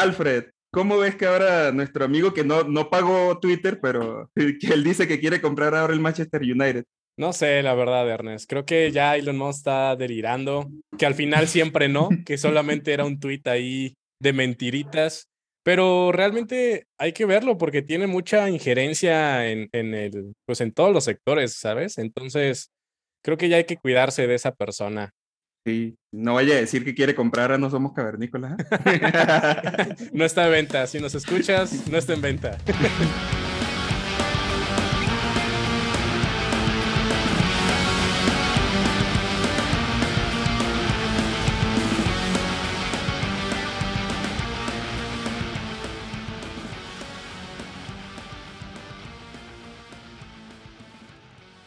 Alfred, ¿cómo ves que ahora nuestro amigo que no, no pagó Twitter, pero que él dice que quiere comprar ahora el Manchester United? No sé, la verdad, Ernest. Creo que ya Elon Musk está delirando, que al final siempre no, que solamente era un tweet ahí de mentiritas. Pero realmente hay que verlo porque tiene mucha injerencia en, en, el, pues en todos los sectores, ¿sabes? Entonces, creo que ya hay que cuidarse de esa persona. Sí, no vaya a decir que quiere comprar a No Somos Cavernícolas. no está en venta. Si nos escuchas, no está en venta.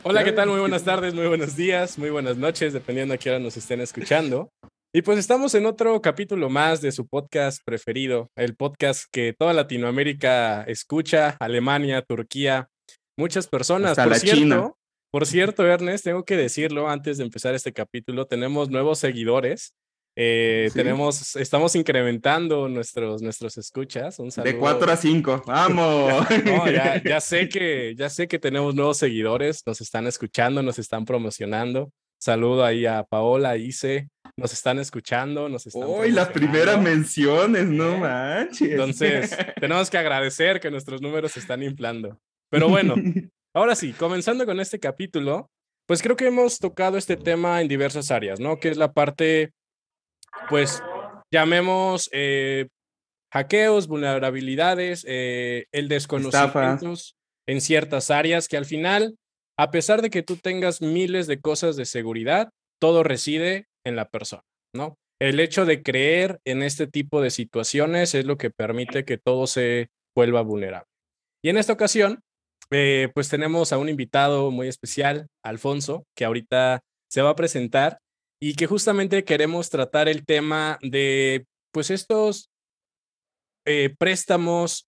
Hola, ¿qué tal? Muy buenas tardes, muy buenos días, muy buenas noches, dependiendo a qué hora nos estén escuchando. Y pues estamos en otro capítulo más de su podcast preferido, el podcast que toda Latinoamérica escucha, Alemania, Turquía, muchas personas. Hasta por la cierto, China. por cierto, Ernest, tengo que decirlo antes de empezar este capítulo, tenemos nuevos seguidores. Eh, ¿Sí? Tenemos, estamos incrementando nuestros, nuestros escuchas. Un saludo. De 4 a 5, vamos. No, ya, ya, sé que, ya sé que tenemos nuevos seguidores, nos están escuchando, nos están promocionando. Saludo ahí a Paola, Ise, nos están escuchando, nos están. Uy, las primeras menciones, no manches. Entonces, tenemos que agradecer que nuestros números se están inflando. Pero bueno, ahora sí, comenzando con este capítulo, pues creo que hemos tocado este tema en diversas áreas, ¿no? Que es la parte, pues, llamemos eh, hackeos, vulnerabilidades, eh, el desconocimiento en ciertas áreas que al final, a pesar de que tú tengas miles de cosas de seguridad, todo reside en la persona, ¿no? El hecho de creer en este tipo de situaciones es lo que permite que todo se vuelva vulnerable. Y en esta ocasión, eh, pues tenemos a un invitado muy especial, Alfonso, que ahorita se va a presentar y que justamente queremos tratar el tema de, pues, estos eh, préstamos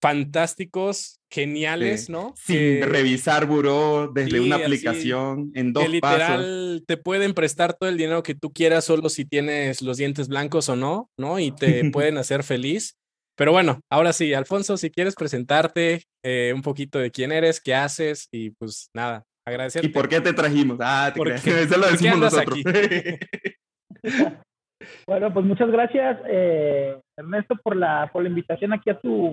fantásticos, geniales, Sí. ¿no? Sin Que- revisar buró desde Sí, una así, aplicación en dos que pasos. literal te pueden prestar todo el dinero que tú quieras solo si tienes los dientes blancos o no, ¿no? Y te pueden hacer feliz. Pero bueno, ahora sí, Alfonso, si quieres presentarte eh, un poquito de quién eres, qué haces y pues nada, agradecerte. ¿Y por qué te trajimos? Ah, te ¿Por creas. Eso lo decimos nosotros. Bueno, pues muchas gracias, eh, Ernesto, por la, por la invitación aquí a tu,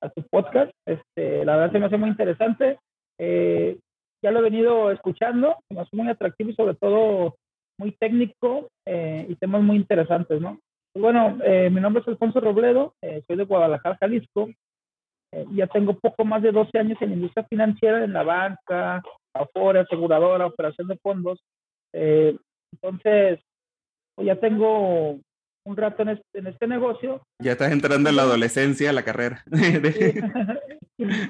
a tu podcast. Este, la verdad se me hace muy interesante. Eh, ya lo he venido escuchando, se me hace muy atractivo y sobre todo muy técnico eh, y temas muy interesantes, ¿no? Pues bueno, eh, mi nombre es Alfonso Robledo, eh, soy de Guadalajara, Jalisco. Eh, ya tengo poco más de 12 años en la industria financiera, en la banca, afora, aseguradora, operación de fondos. Eh, entonces, pues ya tengo un rato en este, en este negocio. Ya estás entrando en la adolescencia, la carrera.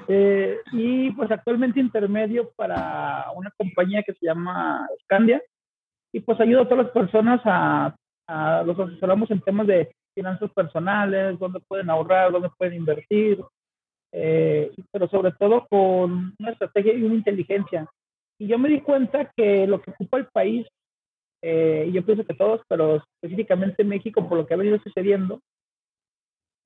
Eh, y pues actualmente intermedio para una compañía que se llama Scandia. Y pues ayudo a todas las personas a, a los asesoramos en temas de finanzas personales, dónde pueden ahorrar, dónde pueden invertir, eh, pero sobre todo con una estrategia y una inteligencia. Y yo me di cuenta que lo que ocupa el país, eh, yo pienso que todos, pero específicamente México, por lo que ha venido sucediendo,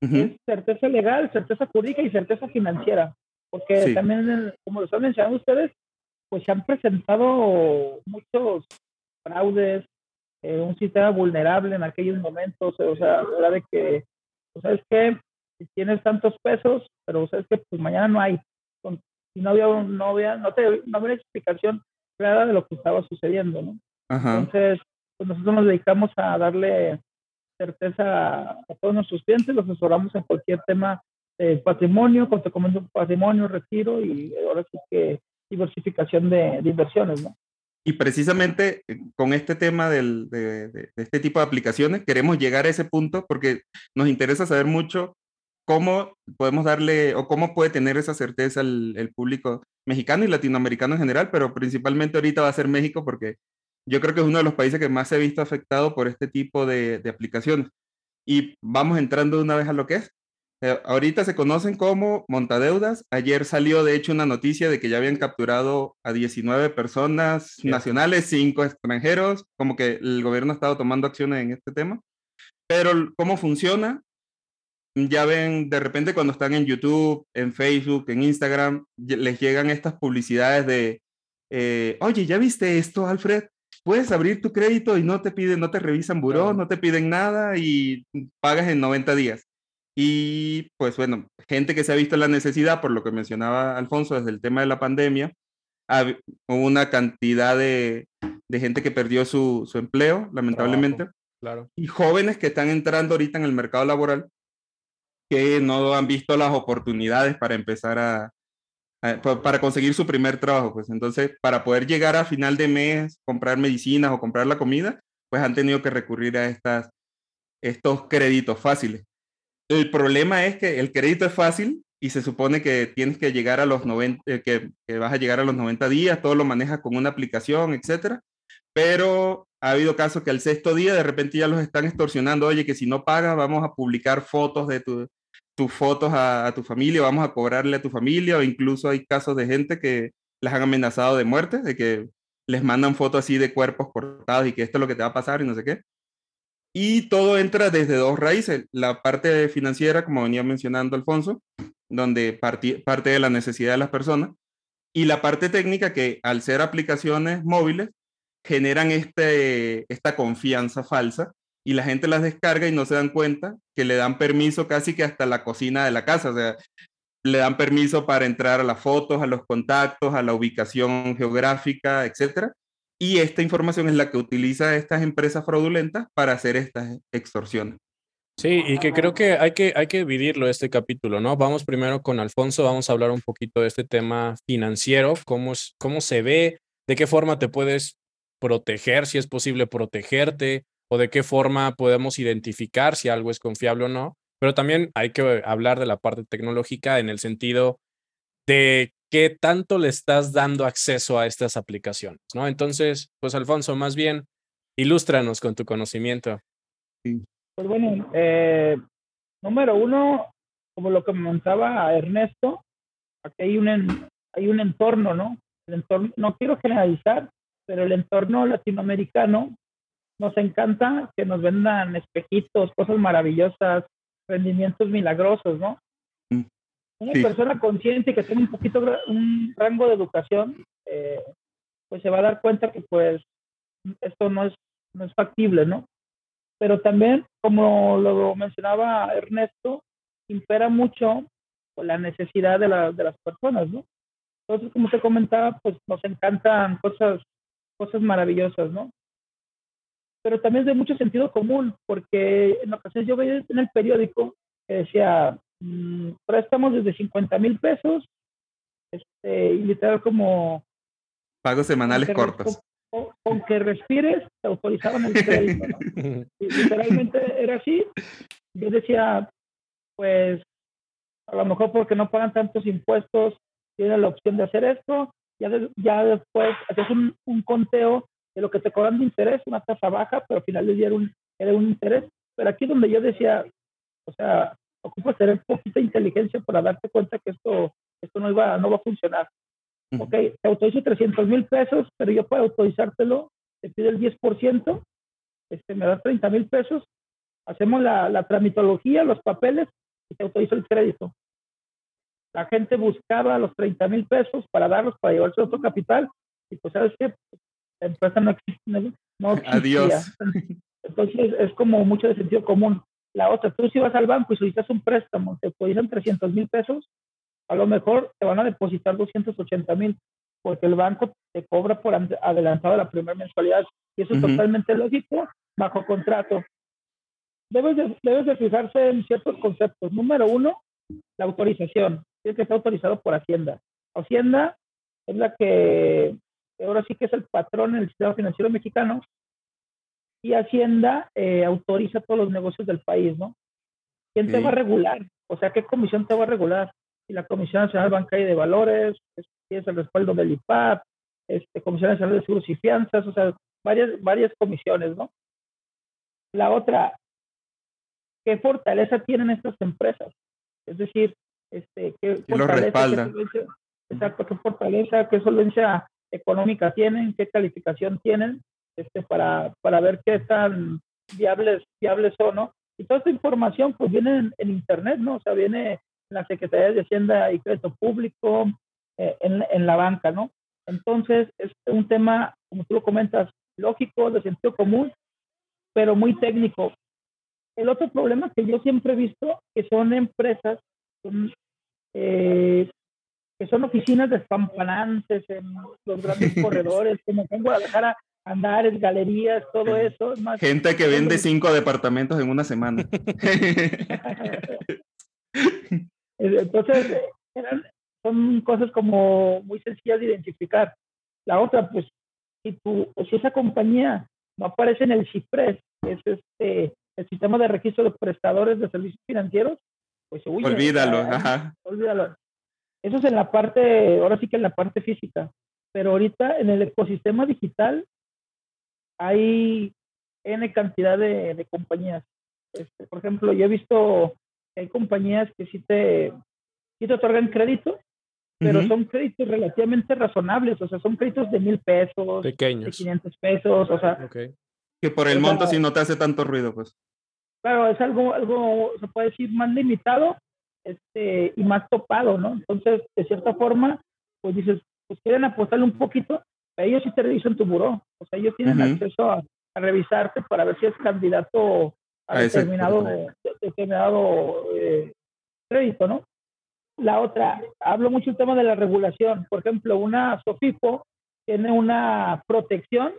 Ujú. es certeza legal, certeza jurídica y certeza financiera. Porque Sí. también, eh, como lo están mencionando ustedes, pues se han presentado muchos fraudes, eh, un sistema vulnerable en aquellos momentos, o sea, la verdad de que, pues, ¿sabes qué? Si tienes tantos pesos, pero ¿sabes qué? Pues mañana no hay. Y no había, no había, no, te, no había una explicación clara de lo que estaba sucediendo, ¿no? Ajá. Entonces, pues nosotros nos dedicamos a darle certeza a todos nuestros clientes, los asesoramos en cualquier tema de patrimonio, como te patrimonio, retiro y ahora sí que diversificación de, de inversiones, ¿no? Y precisamente eh, con este tema del- de, de- de este tipo de aplicaciones, queremos llegar a ese punto porque nos interesa saber mucho cómo podemos darle o cómo puede tener esa certeza el, el público mexicano y latinoamericano en general, pero principalmente ahorita va a ser México porque yo creo que es uno de los países que más se ha visto afectado por este tipo de, de aplicaciones. Y vamos entrando de una vez a lo que es. Eh, ahorita se conocen como montadeudas. Ayer salió de hecho una noticia de que ya habían capturado a 19 personas Sí. nacionales, 5 extranjeros, como que el gobierno ha estado tomando acciones en este tema. Pero ¿cómo funciona? Ya ven, de repente cuando están en YouTube, en Facebook, en Instagram, les llegan estas publicidades de, eh, oye, ¿ya viste esto, Alfred? Puedes abrir tu crédito y no te piden, no te revisan buró, no te piden nada y pagas en 90 días. Y pues bueno, gente que se ha visto la necesidad, por lo que mencionaba Alfonso, desde el tema de la pandemia, hubo una cantidad de, de gente que perdió su, su empleo, lamentablemente. claro. Y jóvenes que están entrando ahorita en el mercado laboral que no han visto las oportunidades para empezar a, para conseguir su primer trabajo, pues entonces para poder llegar a final de mes, comprar medicinas o comprar la comida, pues han tenido que recurrir a estas, estos créditos fáciles. El problema es que el crédito es fácil y se supone que tienes que llegar a los 90, eh, que, vas a llegar a los 90 días, todo lo manejas con una aplicación, etcétera, pero ha habido casos que al sexto día de repente ya los están extorsionando, oye, que si no pagas vamos a publicar fotos de tu, tus fotos a, tu familia, vamos a cobrarle a tu familia, o incluso hay casos de gente que las han amenazado de muerte, de que les mandan fotos así de cuerpos cortados y que esto es lo que te va a pasar y no sé qué. Y todo entra desde dos raíces. La parte financiera, como venía mencionando Alfonso, donde parte de la necesidad de las personas, y la parte técnica que al ser aplicaciones móviles generan este, esta confianza falsa y la gente las descarga y no se dan cuenta que le dan permiso casi que hasta la cocina de la casa, o sea, le dan permiso para entrar a las fotos, a los contactos, a la ubicación geográfica, etcétera. Y esta información es la que utiliza estas empresas fraudulentas para hacer estas extorsiones. Sí, y que creo que hay que, hay que dividirlo este capítulo, ¿no? Vamos primero con Alfonso, vamos a hablar un poquito de este tema financiero, cómo, cómo se ve, de qué forma te puedes proteger, si es posible protegerte, o de qué forma podemos identificar si algo es confiable o no. Pero también hay que hablar de la parte tecnológica en el sentido de qué tanto le estás dando acceso a estas aplicaciones, ¿no? Entonces, pues Alfonso, más bien, ilústranos con tu conocimiento. Pues bueno, eh, número uno, como lo que comentaba Ernesto, aquí hay un, hay un entorno, ¿no? El entorno, no quiero generalizar, pero el entorno latinoamericano nos encanta que nos vendan espejitos, cosas maravillosas, rendimientos milagrosos, ¿no? Mm, Una persona consciente que tiene un poquito, un rango de educación, eh, pues se va a dar cuenta que pues esto no es, no es factible, ¿no? Pero también, como lo mencionaba Ernesto, impera mucho la necesidad de, la, de las personas, ¿no? Entonces, como te comentaba, pues nos encantan cosas, cosas maravillosas, ¿no? Pero también es de mucho sentido común, porque en ocasiones yo veía en el periódico que decía, mmm, préstamos desde 50 mil pesos, este, y literal como... Pagos semanales cortos. Con, que respires, te autorizaban el crédito. literalmente era así. Yo decía, pues, a lo mejor porque no pagan tantos impuestos, tienen la opción de hacer esto, ya, ya después haces un, un conteo de lo que te cobran de interés, una tasa baja, pero al final le dieron un, era un interés. Pero aquí donde yo decía, o sea, ocupas tener poquita inteligencia para darte cuenta que esto, esto no, iba, no va a funcionar. Ok, te autorizo 300 mil pesos, pero yo para autorizártelo te pide el 10%, este, me das 30 mil pesos, hacemos la, la tramitología, los papeles y te autorizo el crédito. La gente buscaba los 30 mil pesos para darlos, para llevarse otro capital, y pues, ¿sabes qué? La empresa no existe, no, Adiós. Entonces es como mucho de sentido común. La otra, tú si vas al banco y solicitas un préstamo, te depositan 300 mil pesos, a lo mejor te van a depositar 280 mil, porque el banco te cobra por adelantado la primera mensualidad. Y eso es totalmente lógico bajo contrato. Debes de, debes de fijarse en ciertos conceptos. Número uno, la autorización. Tiene que estar autorizado por Hacienda. Hacienda es la que ahora sí que es el patrón en el sistema financiero mexicano, y Hacienda eh, autoriza todos los negocios del país, ¿no? ¿Quién te va a regular? O sea, ¿qué comisión te va a regular? Si la Comisión Nacional Bancaria de Valores, si es el respaldo del IPAP, este, Comisión Nacional de Seguros y Fianzas, o sea, varias, varias comisiones, ¿no? La otra, ¿qué fortaleza tienen estas empresas? Es decir, este, ¿qué fortaleza, qué exacto, qué fortaleza, qué solvencia económica tienen, qué calificación tienen, este, para, para ver qué tan viables, viables son, ¿no? Y toda esta información pues viene en, Internet, ¿no? O sea, viene en la Secretaría de Hacienda y Crédito Público, eh, en, en la banca, ¿no? Entonces, es un tema, como tú lo comentas, lógico, de sentido común, pero muy técnico. El otro problema que yo siempre he visto, que son empresas, eh, que son oficinas despampanantes en los grandes corredores, como en Guadalajara, andares, galerías, todo eso. Gente que vende cinco departamentos en una semana. Entonces, son cosas como muy sencillas de identificar. La otra, pues, si, tu, si esa compañía no aparece en el CIPRES, que es este, el sistema de registro de prestadores de servicios financieros, pues olvídalo, ajá. olvídalo. Eso es en la parte, ahora sí que en la parte física, pero ahorita en el ecosistema digital hay N cantidad de, compañías. Este, por ejemplo, yo he visto que hay compañías que sí te, sí te otorgan crédito, pero son créditos relativamente razonables, o sea, son créditos de mil pesos, pequeños, de 500 pesos, o sea. Que por el monto si no te hace tanto ruido, pues. Claro, es algo, algo, se puede decir, más limitado este, y más topado, ¿no? Entonces, de cierta forma, pues dices, pues quieren apostarle un poquito, pero ellos sí te revisan tu buró, o sea, ellos tienen acceso a, revisarte para ver si es candidato a, determinado, determinado eh, crédito, ¿no? La otra, hablo mucho el tema de la regulación. Por ejemplo, una SOFIPO tiene una protección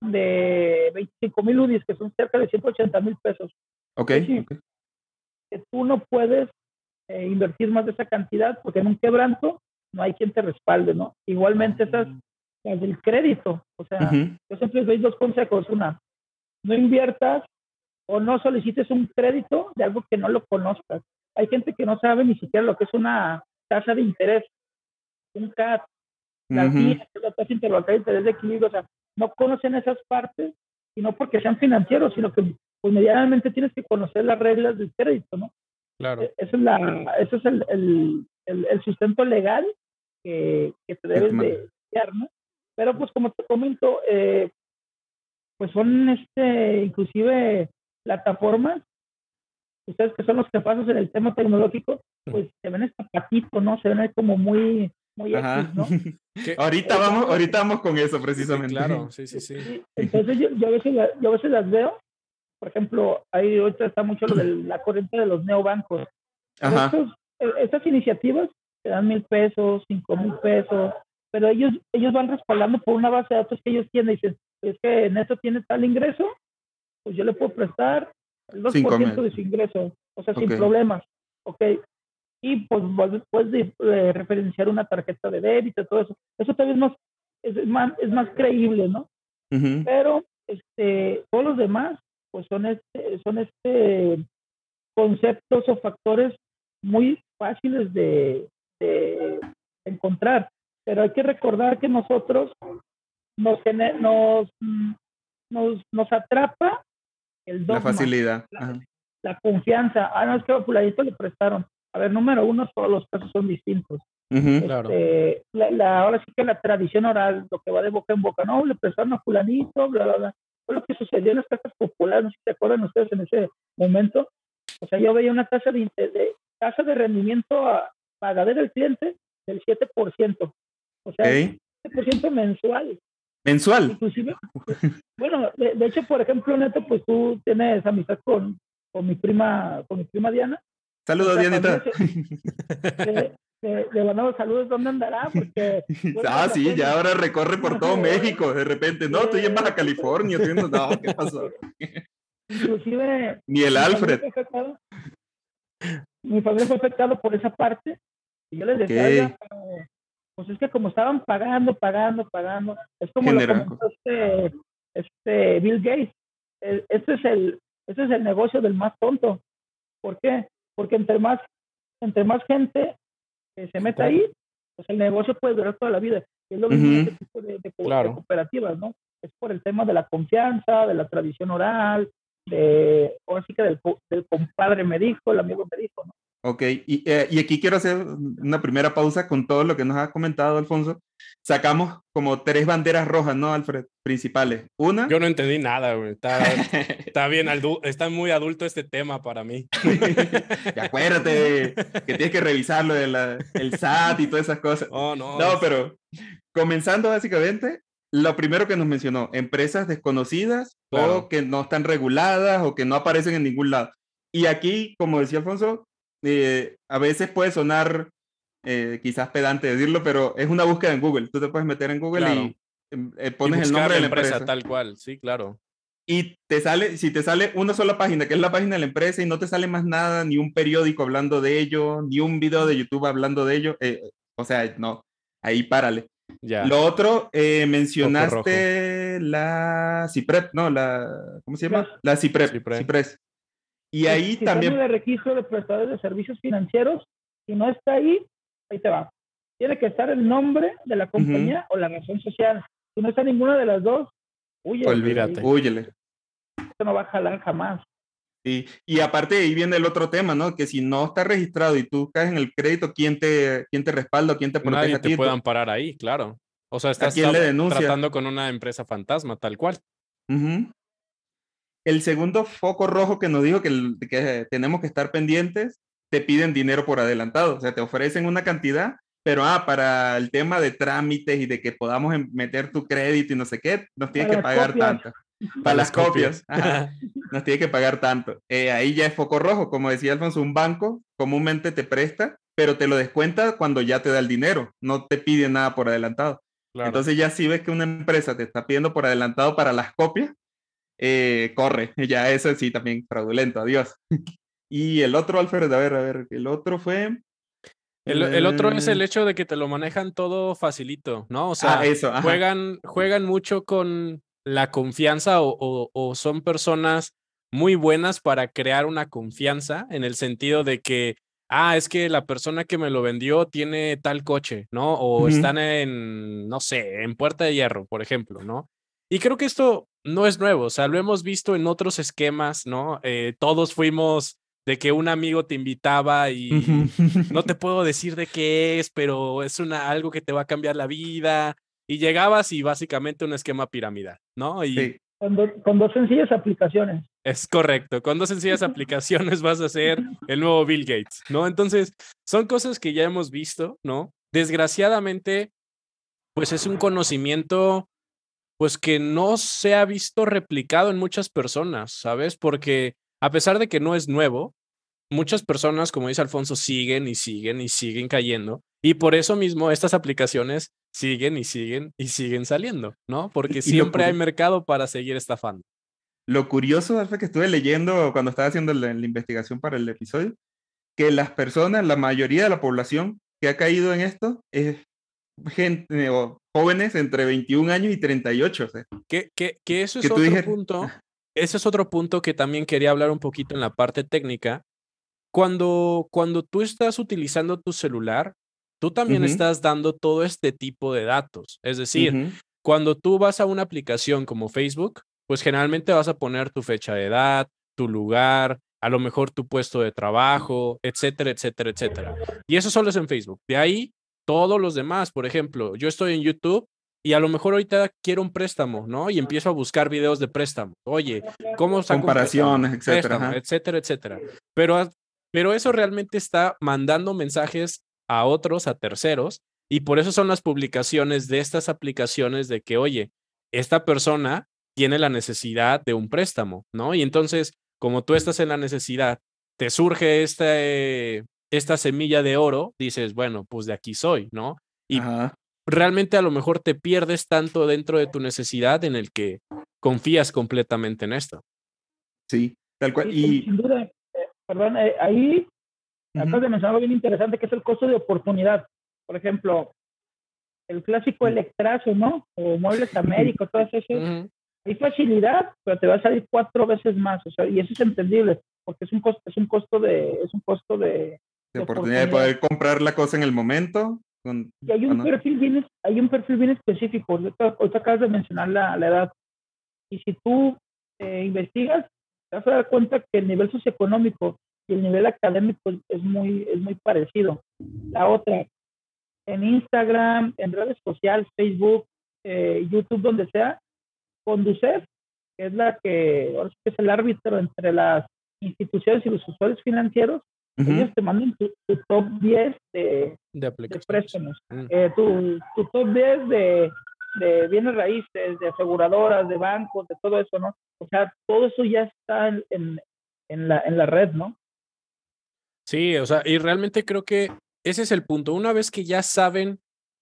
de 25 mil UDIs, que son cerca de 180 mil pesos. Ok. Que tú no puedes eh, invertir más de esa cantidad porque en un quebranto no hay quien te respalde, ¿no? Igualmente esas, las del crédito. O sea, yo siempre les doy dos consejos. Una, no inviertas o no solicites un crédito de algo que no lo conozcas. Hay gente que no sabe ni siquiera lo que es una tasa de interés, un CAT, la, la tasa interbancaria de interés de equilibrio, o sea, no conocen esas partes y no porque sean financieros, sino que pues medianamente tienes que conocer las reglas del crédito, ¿no? Claro. E-, eso es, la, eso es el, el, el, sustento legal que, que te debes de dar, ¿no? Pero pues como te comento, eh, pues son este, inclusive plataformas ustedes que son los que pasan en el tema tecnológico, pues se ven patito, ¿no? Se ven como muy, muy ¿no? ahorita vamos, ahorita vamos con eso precisamente. claro, sí, sí, sí. Entonces yo, yo, a veces yo a veces las veo, por ejemplo, ahí ahorita está mucho lo de la corriente de los neobancos. Ajá. E, estas iniciativas te dan mil pesos, cinco mil pesos, pero ellos, ellos van respaldando por una base de datos que ellos tienen. Y dicen, es que en esto tiene tal ingreso, pues yo le puedo prestar el 2% de su ingreso, o sea, sin problemas, ¿ok? Y pues puedes eh, referenciar una tarjeta de débito, todo eso. Eso también es más, es más, es más creíble, ¿no? Pero este, todos los demás, pues son este, son este conceptos o factores muy fáciles de, de encontrar. Pero hay que recordar que nosotros nos, nos, nos, nos atrapa la facilidad. La, confianza. Ah, no, es que a fulanito le prestaron. A ver, número uno, todos los casos son distintos. Este, la, ahora sí que la tradición oral, lo que va de boca en boca, no, le prestaron a fulanito, bla, bla, bla. Fue lo que sucedió en las casas populares, no sé si se acuerdan ustedes en ese momento. O sea, yo veía una tasa de, de tasa de rendimiento a pagadera del cliente del 7%. O sea, 7% mensual. ¿Mensual? Inclusive, bueno, de, hecho, por ejemplo, Neto, pues tú tienes amistad con, con mi prima, con mi prima Diana. Saludos, Dianita. Le mandamos saludos, ¿dónde andará? Porque, ah, sí, ya ahora recorre por todo México, de repente, no, estoy en Baja California, estoy en... no, ¿qué pasó? Inclusive... Ni el Alfred. Mi familia fue afectado por esa parte, y yo les decía, pues es que como estaban pagando, pagando, pagando, es como lo comentó este, este Bill Gates. E, este es el, este es el negocio del más tonto. ¿Por qué? Porque entre más, entre más gente se mete ahí, pues el negocio puede durar toda la vida. Es lo mismo este tipo de, cooperativas, ¿no? Es por el tema de la confianza, de la tradición oral, de, ahora sí que del, del compadre me dijo, el amigo me dijo, ¿no? Ok, y, eh, y, aquí quiero hacer una primera pausa con todo lo que nos ha comentado Alfonso. Sacamos como tres banderas rojas, ¿no, Alfred? Principales. Una. Yo no entendí nada, güey. Está, está bien, está muy adulto este tema para mí. y acuérdate que tienes que revisar lo del SAT y todas esas cosas. Oh, no. No, pero comenzando básicamente, lo primero que nos mencionó, empresas desconocidas o que no están reguladas o que no aparecen en ningún lado. Y aquí, como decía Alfonso, eh, a veces puede sonar eh, quizás pedante decirlo, pero es una búsqueda en Google. Tú te puedes meter en Google y em, eh, pones el nombre de la empresa, Tal cual, sí, claro. Y te sale, si te sale una sola página, que es la página de la empresa, y no te sale más nada, ni un periódico hablando de ello, ni un video de YouTube hablando de ello, o sea, no, ahí párale. Ya. Lo otro, mencionaste la CIPREP, ¿no? La, ¿Cómo se llama? La CIPREP. CIPRES. Y ahí también. de registro de prestadores de servicios financieros, si no está ahí, ahí te va. Tiene que estar el nombre de la compañía o la razón social. Si no está ninguna de las dos, huyele. Olvídate. Huyele. Esto no va a jalar jamás. Y, y aparte ahí viene el otro tema, ¿no? Que si no está registrado y tú caes en el crédito, ¿quién te, quién te respalda quién te protege Nadie te puedan parar ahí, claro. O sea, estás tratando con una empresa fantasma, tal cual. El segundo foco rojo que nos dijo que, tenemos que estar pendientes, te piden dinero por adelantado, o sea, te ofrecen una cantidad, pero ah, para el tema de trámites y de que podamos em, meter tu crédito y no sé qué, nos tienes que pagar tanto. Para las copias, nos tiene que pagar tanto. Eh, ahí ya es foco rojo, como decía Alfonso, un banco comúnmente te presta, pero te lo descuenta cuando ya te da el dinero, no te pide nada por adelantado. Entonces ya si ves que una empresa te está pidiendo por adelantado para las copias, eh, corre, ya eso sí también fraudulento, adiós. y el otro, Alfred, a ver, a ver, el otro fue... El, otro es el eh, hecho de que te lo manejan todo facilito, ¿no? O sea, ah, juegan, juegan mucho con la confianza o, o, son personas muy buenas para crear una confianza en el sentido de que, ah, es que la persona que me lo vendió tiene tal coche, ¿no? O están en, no sé, en Puerta de Hierro, por ejemplo, ¿no? Y creo que esto no es nuevo, o sea, lo hemos visto en otros esquemas, ¿no? Eh, todos fuimos de que un amigo te invitaba y no te puedo decir de qué es, pero es una, algo que te va a cambiar la vida. Y llegabas y básicamente un esquema piramidal, ¿no? Y con, dos sencillas aplicaciones. Es correcto, con dos sencillas aplicaciones vas a ser el nuevo Bill Gates, ¿no? Entonces, son cosas que ya hemos visto, ¿no? Desgraciadamente, pues es un conocimiento pues que no se ha visto replicado en muchas personas, ¿sabes? Porque a pesar de que no es nuevo, muchas personas, como dice Alfonso, siguen y siguen y siguen cayendo. Y por eso mismo estas aplicaciones siguen y siguen y siguen saliendo, ¿no? Porque siempre hay mercado para seguir estafando. Lo curioso es que estuve leyendo cuando estaba haciendo la, la investigación para el episodio, que las personas, la mayoría de la población que ha caído en esto es gente o jóvenes entre 21 años y 38. que, que, que, eso es otro punto. Ese es otro punto que también quería hablar un poquito en la parte técnica. Cuando, cuando tú estás utilizando tu celular, tú también estás dando todo este tipo de datos. Es decir, cuando tú vas a una aplicación como Facebook, pues generalmente vas a poner tu fecha de edad, tu lugar, a lo mejor tu puesto de trabajo, etcétera, etcétera, etcétera. Y eso solo es en Facebook. De ahí todos los demás, por ejemplo, yo estoy en YouTube y a lo mejor ahorita quiero un préstamo, ¿no? Y empiezo a buscar videos de préstamo. Oye, ¿cómo saco Comparaciones, etcétera. etcétera, etcétera. Pero, pero eso realmente está mandando mensajes a otros, a terceros, y por eso son las publicaciones de estas aplicaciones de que, oye, esta persona tiene la necesidad de un préstamo, ¿no? Y entonces, como tú estás en la necesidad, te surge este, esta semilla de oro, dices, bueno, pues de aquí soy, ¿no? Y realmente a lo mejor te pierdes tanto dentro de tu necesidad en el que confías completamente en esto. Sí, tal cual. Y, sin duda, eh, perdón, eh, ahí acabas de mencionar algo bien interesante que es el costo de oportunidad. Por ejemplo, el clásico electrazo, ¿no? O Muebles América, todo eso. Hay facilidad, pero te va a salir cuatro veces más, o sea, y eso es entendible, porque es un costo, es un costo de, es un costo de, de oportunidad, de poder comprar la cosa en el momento. y hay un, perfil bien, hay un perfil bien específico. Ahorita, acabas de mencionar la, la, edad. Y si tú eh, investigas, te vas a dar cuenta que el nivel socioeconómico y el nivel académico es muy, es muy parecido. La otra, en Instagram, en redes sociales, Facebook, eh, YouTube, donde sea, Conducef, que es la que, ahora es el árbitro entre las instituciones y los usuarios financieros, ellos te mandan tu, top 10 de, de, préstamos, mm. eh, tu, tu, top 10 de, de bienes raíces, de aseguradoras, de bancos, de todo eso, ¿no? O sea, todo eso ya está en, en, la, en la red, ¿no? Sí, o sea, y realmente creo que ese es el punto. Una vez que ya saben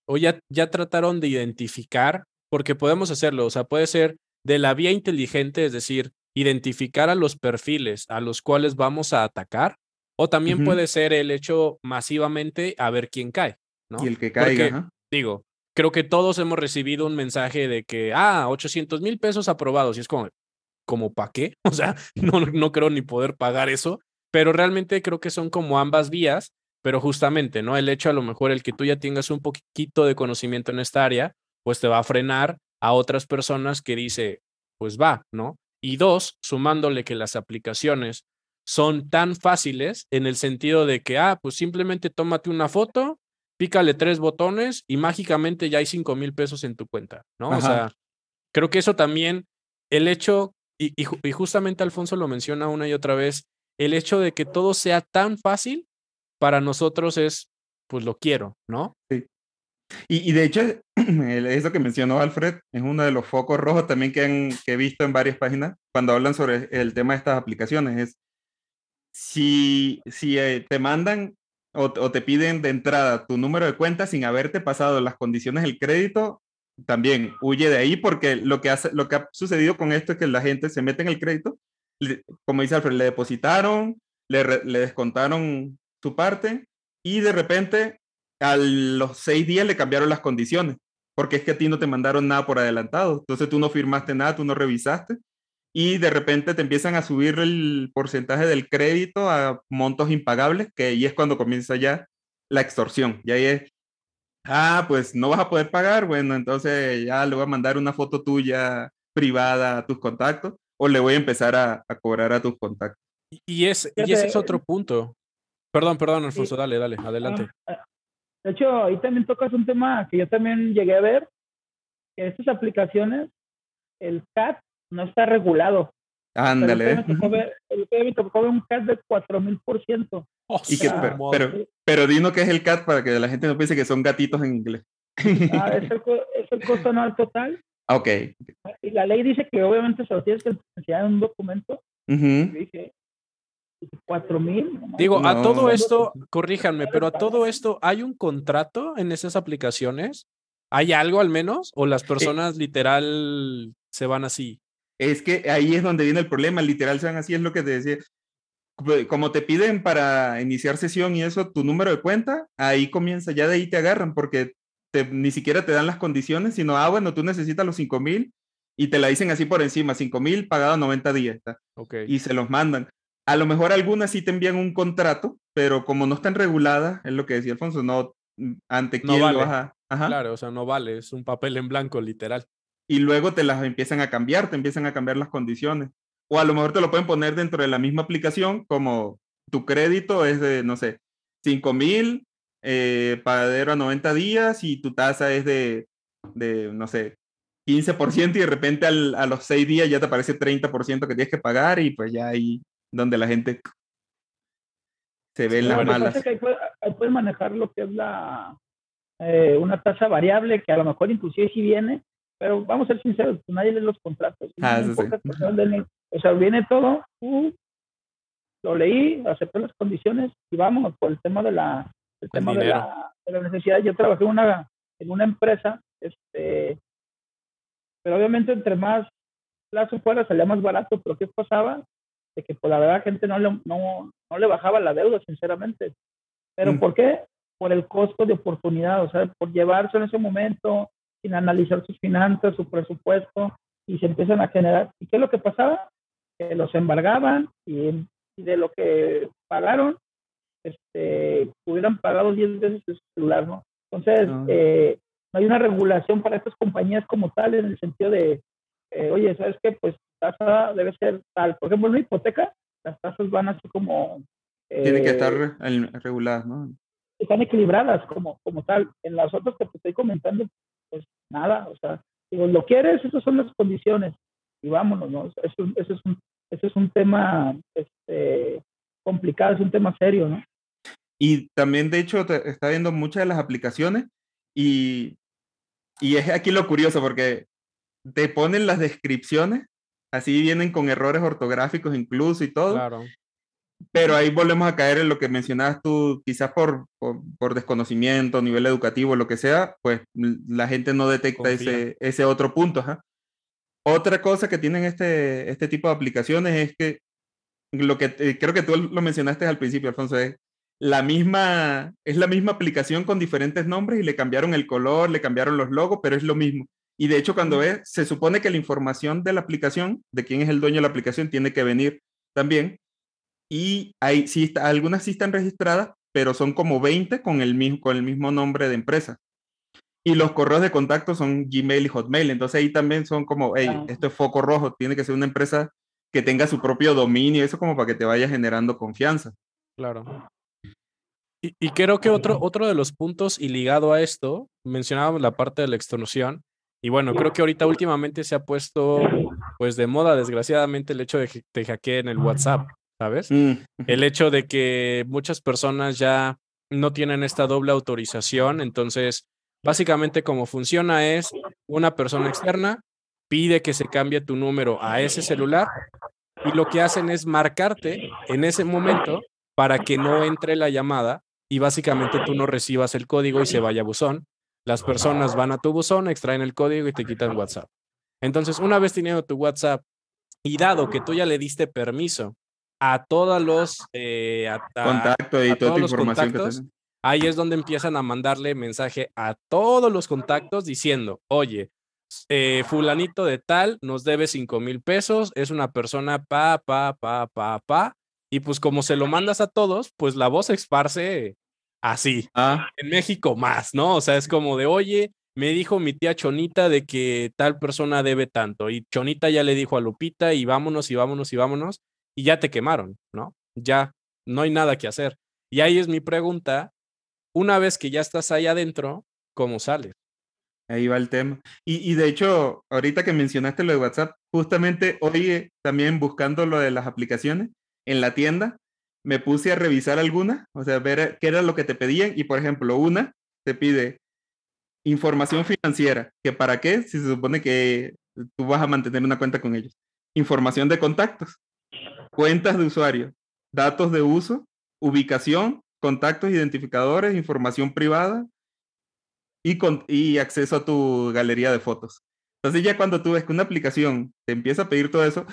o ya, ya trataron de identificar, porque podemos hacerlo, o sea, puede ser de la vía inteligente, es decir, identificar a los perfiles a los cuales vamos a atacar, o también puede ser el hecho masivamente a ver quién cae, ¿no? Y el que caiga. digo, creo que todos hemos recibido un mensaje de que, ah, 800 mil pesos aprobados, y es como, ¿como para qué? O sea, no, no creo ni poder pagar eso, pero realmente creo que son como ambas vías, pero justamente, ¿no? El hecho a lo mejor el que tú ya tengas un poquito de conocimiento en esta área, pues te va a frenar a otras personas que dice, pues va, ¿no? Y dos, sumándole que las aplicaciones son tan fáciles en el sentido de que, ah, pues simplemente tómate una foto, pícale tres botones y mágicamente ya hay cinco mil pesos en tu cuenta, ¿no? O sea, creo que eso también, el hecho, y, y, justamente Alfonso lo menciona una y otra vez, el hecho de que todo sea tan fácil, para nosotros es, pues lo quiero, ¿no? Sí. Y, y de hecho, eso que mencionó Alfred es uno de los focos rojos también que, han, que he visto en varias páginas cuando hablan sobre el tema de estas aplicaciones. Es si, si eh, te mandan o, te piden de entrada tu número de cuenta sin haberte pasado las condiciones del crédito, también huye de ahí porque lo que, hace, lo que ha sucedido con esto es que la gente se mete en el crédito, como dice Alfred, le depositaron, le, le descontaron su parte y de repente a los seis días le cambiaron las condiciones porque es que a ti no te mandaron nada por adelantado, entonces tú no firmaste nada, tú no revisaste y de repente te empiezan a subir el porcentaje del crédito a montos impagables, que ahí es cuando comienza ya la extorsión. Y ahí es, ah, pues no vas a poder pagar, bueno, entonces ya le voy a mandar una foto tuya privada a tus contactos o le voy a empezar a, cobrar a tus contactos. Y, es, y ese es otro punto. Perdón, perdón, Alfonso, dale, dale, adelante. Ah, ah, de hecho, ahí también tocas un tema que yo también llegué a ver, que estas aplicaciones, el CAT no está regulado. Ándale. El crédito cobra un CAT de 4000%. Oh, y que, pero, pero, pero dino que es el CAT para que la gente no piense que son gatitos en inglés. Ah, es, el, es el costo anual total. Ok. Y la ley dice que obviamente se lo tienes que enseñar en un documento. Dije, cuatro mil. Digo, a todo esto, corríjanme, pero a todo esto, ¿hay un contrato en esas aplicaciones? ¿Hay algo al menos? ¿O las personas literal se van así? Es que ahí es donde viene el problema, literal se van así, es lo que te decía. Como te piden para iniciar sesión y eso, tu número de cuenta, ahí comienza, ya de ahí te agarran, porque ni siquiera te dan las condiciones, sino, ah, bueno, tú necesitas los cinco mil y te la dicen así por encima, cinco mil pagado 90 días. Okay. Y se los mandan. A lo mejor algunas sí te envían un contrato, pero como no están reguladas, es lo que decía Alfonso, no, mm, ante quién no vale. lo vas a... Claro, o sea, no vale, es un papel en blanco, literal. Y luego te las empiezan a cambiar, te empiezan a cambiar las condiciones. O a lo mejor te lo pueden poner dentro de la misma aplicación, como tu crédito es de, no sé, 5 mil, eh, pagadero a 90 días y tu tasa es de, de no sé, 15% y de repente al, a los 6 días ya te aparece 30% que tienes que pagar y pues ya ahí donde la gente se ve las malas. ahí, puedes, manejar lo que es la eh, una tasa variable que a lo mejor inclusive si viene, pero vamos a ser sinceros, pues, nadie lee los contratos. Ah, sí. O sea, viene todo, uh, lo leí, acepté las condiciones y vamos por el tema de la, el tema de la, de la, necesidad. Yo trabajé en una, en una empresa, este, pero obviamente entre más plazo fuera salía más barato, pero ¿qué pasaba? de que pues la verdad la gente no le, no, no le bajaba la deuda, sinceramente. ¿Pero mm. por qué? Por el costo de oportunidad, o sea, por llevarse en ese momento sin analizar sus finanzas, su presupuesto, y se empiezan a generar. ¿Y qué es lo que pasaba? Que los embargaban y, de lo que pagaron, este, hubieran pagado 10 veces su celular, ¿no? Entonces, ah. eh, no hay una regulación para estas compañías como tal en el sentido de, eh, oye, ¿sabes qué? Pues tasa debe ser tal. Por ejemplo, en una hipoteca, las tasas van así como Tienen que eh, estar reguladas, ¿no? están equilibradas como, como tal. En las otras que te estoy comentando, pues nada, o sea, digo, lo quieres, esas son las condiciones y vámonos, ¿no? Eso, eso es, un, eso es un tema este, complicado, es un tema serio, ¿no? Y también, de hecho, te- está viendo muchas de las aplicaciones y, y es aquí lo curioso porque te ponen las descripciones, así vienen con errores ortográficos incluso y todo, Claro. Pero ahí volvemos a caer en lo que mencionabas tú, quizás por, por, por desconocimiento, nivel educativo, lo que sea, pues la gente no detecta ese, ese otro punto. ajá. Otra cosa que tienen este, este tipo de aplicaciones es que lo que eh, creo que tú lo mencionaste al principio, Alfonso, es la misma, es la misma aplicación con diferentes nombres y le cambiaron el color, le cambiaron los logos, pero es lo mismo. Y de hecho, cuando ves, se supone que la información de la aplicación, de quién es el dueño de la aplicación, tiene que venir también. Y hay, sí, está- algunas sí están registradas, pero son como 20 con el mismo, con el mismo nombre de empresa. Y los correos de contacto son Gmail y Hotmail. Entonces ahí también son como, hey, Ah. esto es foco rojo, tiene que ser una empresa que tenga su propio dominio, eso como para que te vaya generando confianza. Claro. Y, y creo que otro, otro de los puntos y ligado a esto, mencionábamos la parte de la extorsión, y bueno, creo que ahorita últimamente se ha puesto pues de moda, desgraciadamente, el hecho de que te hackeen el WhatsApp, ¿sabes? Mm, El hecho de que muchas personas ya no tienen esta doble autorización, entonces, básicamente como funciona es una persona externa pide que se cambie tu número a ese celular y lo que hacen es marcarte en ese momento para que no entre la llamada y básicamente tú no recibas el código y se vaya a buzón. Las personas van a tu buzón, extraen el código y te quitan WhatsApp. Entonces, una vez teniendo tu WhatsApp y dado que tú ya le diste permiso a todos los eh, a- a- contacto y a toda tu información que tenés. ahí es donde empiezan a mandarle mensaje a todos los contactos diciendo, oye, eh, fulanito de tal nos debe cinco mil pesos, es una persona pa, pa, pa, pa, pa, y pues como se lo mandas a todos, pues la voz se esparce así. Ah, En México más, ¿no? O sea, es como de, oye, me dijo mi tía Chonita de que tal persona debe tanto, y Chonita ya le dijo a Lupita, y vámonos, y vámonos, y vámonos, y ya te quemaron, ¿no? Ya no hay nada que hacer. Y ahí es mi pregunta, una vez que ya estás ahí adentro, ¿cómo sales? ahí va el tema. Y, de hecho, ahorita que mencionaste lo de WhatsApp, justamente hoy eh, también buscando lo de las aplicaciones en la tienda, me puse a revisar algunas, o sea, ver qué era lo que te pedían y por ejemplo, una te pide información financiera, que para qué, si se supone que tú vas a mantener una cuenta con ellos. Información de contactos, cuentas de usuario, datos de uso, ubicación, contactos, identificadores, información privada y, con, y acceso a tu galería de fotos. Entonces ya cuando tú ves que una aplicación te empieza a pedir todo eso,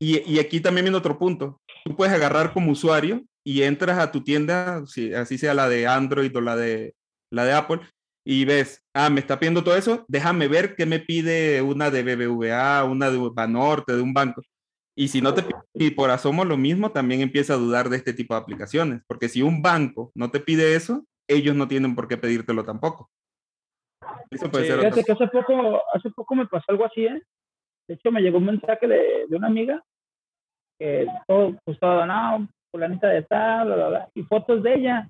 y, y aquí también viene otro punto, tú puedes agarrar como usuario y entras a tu tienda, si, así sea la de Android o la de, la de Apple, y ves, ah, me está pidiendo todo eso, déjame ver qué me pide una de BBVA, una de Banorte, de un banco. Y si no te pide, y por asomo lo mismo, también empieza a dudar de este tipo de aplicaciones, porque si un banco no te pide eso, ellos no tienen por qué pedírtelo tampoco. Eso puede Sí. ser Fíjate otro. que hace poco, hace poco me pasó algo así, ¿eh? De hecho, me llegó un mensaje de, de una amiga que todo, pues todo, no, fulanita de tal, bla, bla, bla, y fotos de ella.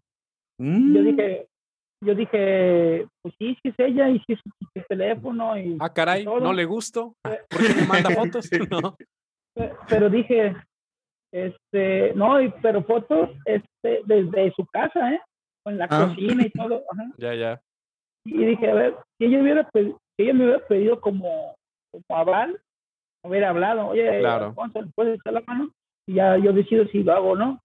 Mm, Yo dije, yo dije, pues sí, sí es ella, y sí es su, teléfono, y Ah, caray, todo. ¿no le gusto? ¿Por qué me manda fotos? No. Pe- pero dije, este, no, y- pero fotos este, desde su casa, ¿eh? Con la Ah. cocina y todo. Ajá. Ya, ya. Y dije, a ver, si ella, hubiera si ella me hubiera pedido como, como aval, me hubiera hablado, oye, Claro. Alfonso, ¿le puedes echar la mano? Y ya yo decido si lo hago o no.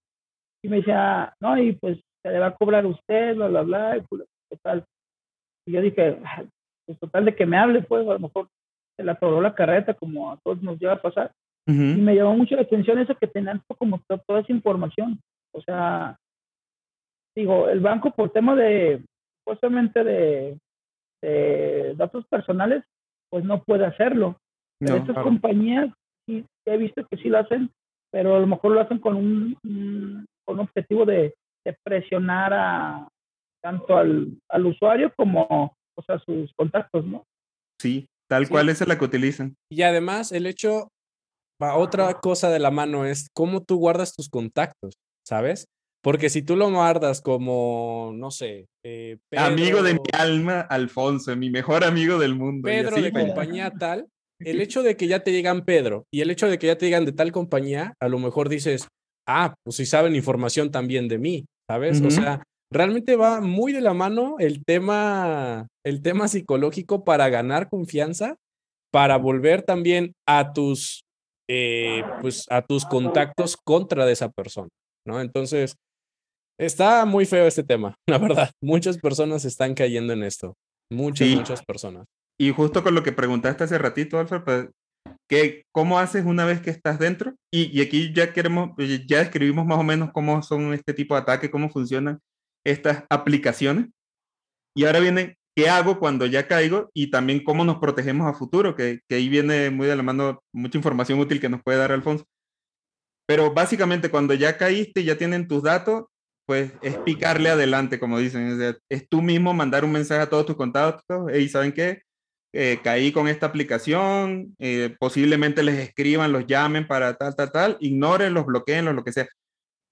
Y me decía, no, y pues se le va a cobrar a usted, bla, bla, bla, y pues, total. Y yo dije, "Ah, pues total de que me hable, pues a lo mejor se la atoró la carreta, como a todos nos llega a pasar. Y me llamó mucho la atención eso que tenían como to- toda esa información. O sea, digo, el banco por tema de, justamente de, de datos personales, pues no puede hacerlo. Pero No, estas claro. compañías sí he visto que sí lo hacen, pero a lo mejor lo hacen con un, un- con un objetivo de, de presionar a tanto al, al usuario como o sea, sus contactos, ¿no? Sí, tal Sí. cual esa es la que utilizan. Y además, el hecho, va, otra cosa de la mano es cómo tú guardas tus contactos, ¿sabes? Porque si tú lo guardas como, no sé, eh, amigo de mi alma, Alfonso, mi mejor amigo del mundo. Pedro de compañía tal, el hecho de que ya te digan Pedro y el hecho de que ya te digan de tal compañía, a lo mejor dices, ah, pues si saben información también de mí, ¿sabes? O sea, realmente va muy de la mano el tema, el tema psicológico para ganar confianza, para volver también a tus, eh, pues a tus contactos contra de esa persona, ¿no? Entonces, está muy feo este tema, la verdad. Muchas personas están cayendo en esto. Muchas, muchas personas. Y justo con lo que preguntaste hace ratito, Alfred, pues, ¿qué, ¿cómo haces una vez que estás dentro? Y, y, aquí ya queremos, ya describimos más o menos cómo son este tipo de ataques, cómo funcionan estas aplicaciones. Y ahora viene, ¿qué hago cuando ya caigo? Y también cómo nos protegemos a futuro, que, que ahí viene muy de la mano mucha información útil que nos puede dar Alfonso. Pero básicamente cuando ya caíste, ya tienen tus datos, pues es picarle adelante, como dicen. Es, tú mismo mandar un mensaje a todos tus contactos, y ¿saben qué? Eh, caí con esta aplicación, eh, posiblemente les escriban, los llamen para tal, tal, tal, ignoren, los bloqueen, lo que sea.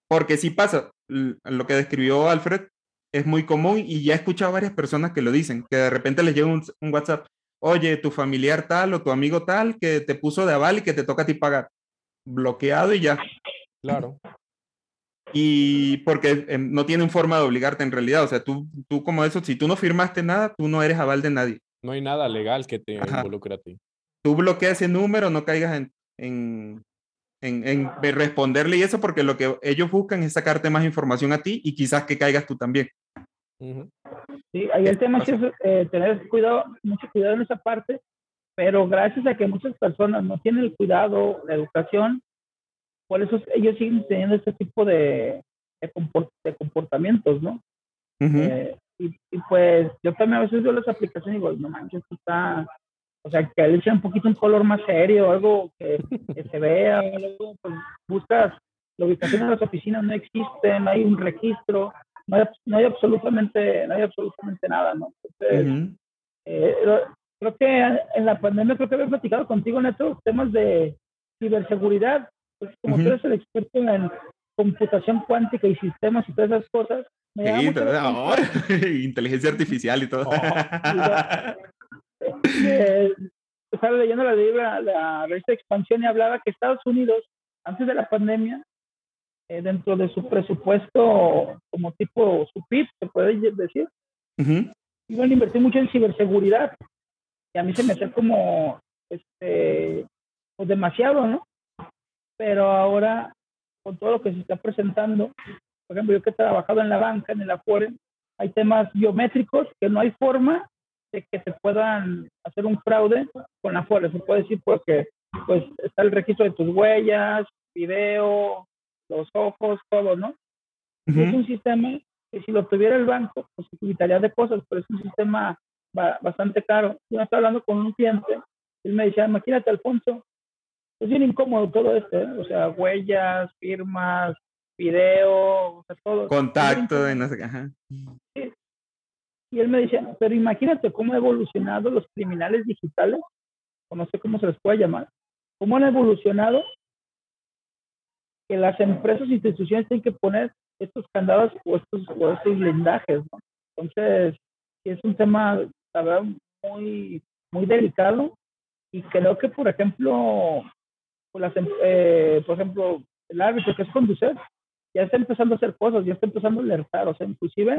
Porque si pasa, lo que describió Alfred es muy común y ya he escuchado varias personas que lo dicen, que de repente les llega un, WhatsApp, oye, tu familiar tal o tu amigo tal que te puso de aval y que te toca a ti pagar. Bloqueado y ya. Claro. Y porque em, no tienen forma de obligarte en realidad. O sea, tú, tú como eso, si tú no firmaste nada, tú no eres aval de nadie. No hay nada legal que te involucre a ti. Tú bloqueas ese número, no caigas en, en, en, responderle y eso, porque lo que ellos buscan es sacarte más información a ti y quizás que caigas tú también. Sí, ahí el tema es eh, tener cuidado, mucho cuidado en esa parte, pero gracias a que muchas personas no tienen el cuidado, la educación, por eso ellos siguen teniendo este tipo de, de, comportamientos, ¿no? Eh, y, pues yo también a veces veo las aplicaciones y digo, no manches, está, o sea, que le echen un poquito un color más serio, algo que, se vea, algo, pues buscas la ubicación de las oficinas, no existe, no hay un registro, no hay, no hay absolutamente, no hay absolutamente nada, ¿no? Entonces, eh, creo que en la pandemia creo que había platicado contigo en estos temas de ciberseguridad, pues como tú eres el experto en computación cuántica y sistemas y todas esas cosas. Me inteligencia artificial y todo. Estaba leyendo la libra, la revista Expansión y hablaba que Estados Unidos, antes de la pandemia, eh, dentro de su presupuesto como tipo su PIB, se puede decir, iban a invertir mucho en ciberseguridad. Y a mí se me hace como este, pues demasiado, ¿no? Pero ahora, con todo lo que se está presentando, por ejemplo, yo que he trabajado en la banca, en el Afore, hay temas biométricos que no hay forma que se puedan hacer un fraude con la FORE. Se puede decir porque pues está el registro de tus huellas, video, los ojos, todo, ¿no? Es un sistema que si lo tuviera el banco, pues evitaría de cosas, pero es un sistema bastante caro. Yo estaba hablando con un cliente, él me decía, imagínate, Alfonso, es bien incómodo todo esto, ¿eh? o sea, huellas, firmas, video, o sea, todo. Contacto, de no sé Ajá. Sí, y él me decía, pero imagínate cómo han evolucionado los criminales digitales, o no sé cómo se les puede llamar, cómo han evolucionado que las empresas e instituciones tienen que poner estos candados o estos, o estos blindajes. ¿no? Entonces, es un tema, la verdad, muy, muy delicado y creo que, por ejemplo, las, em, eh, por ejemplo, el árbitro que es conducir, ya está empezando a hacer cosas, ya está empezando a alertar, o sea, inclusive,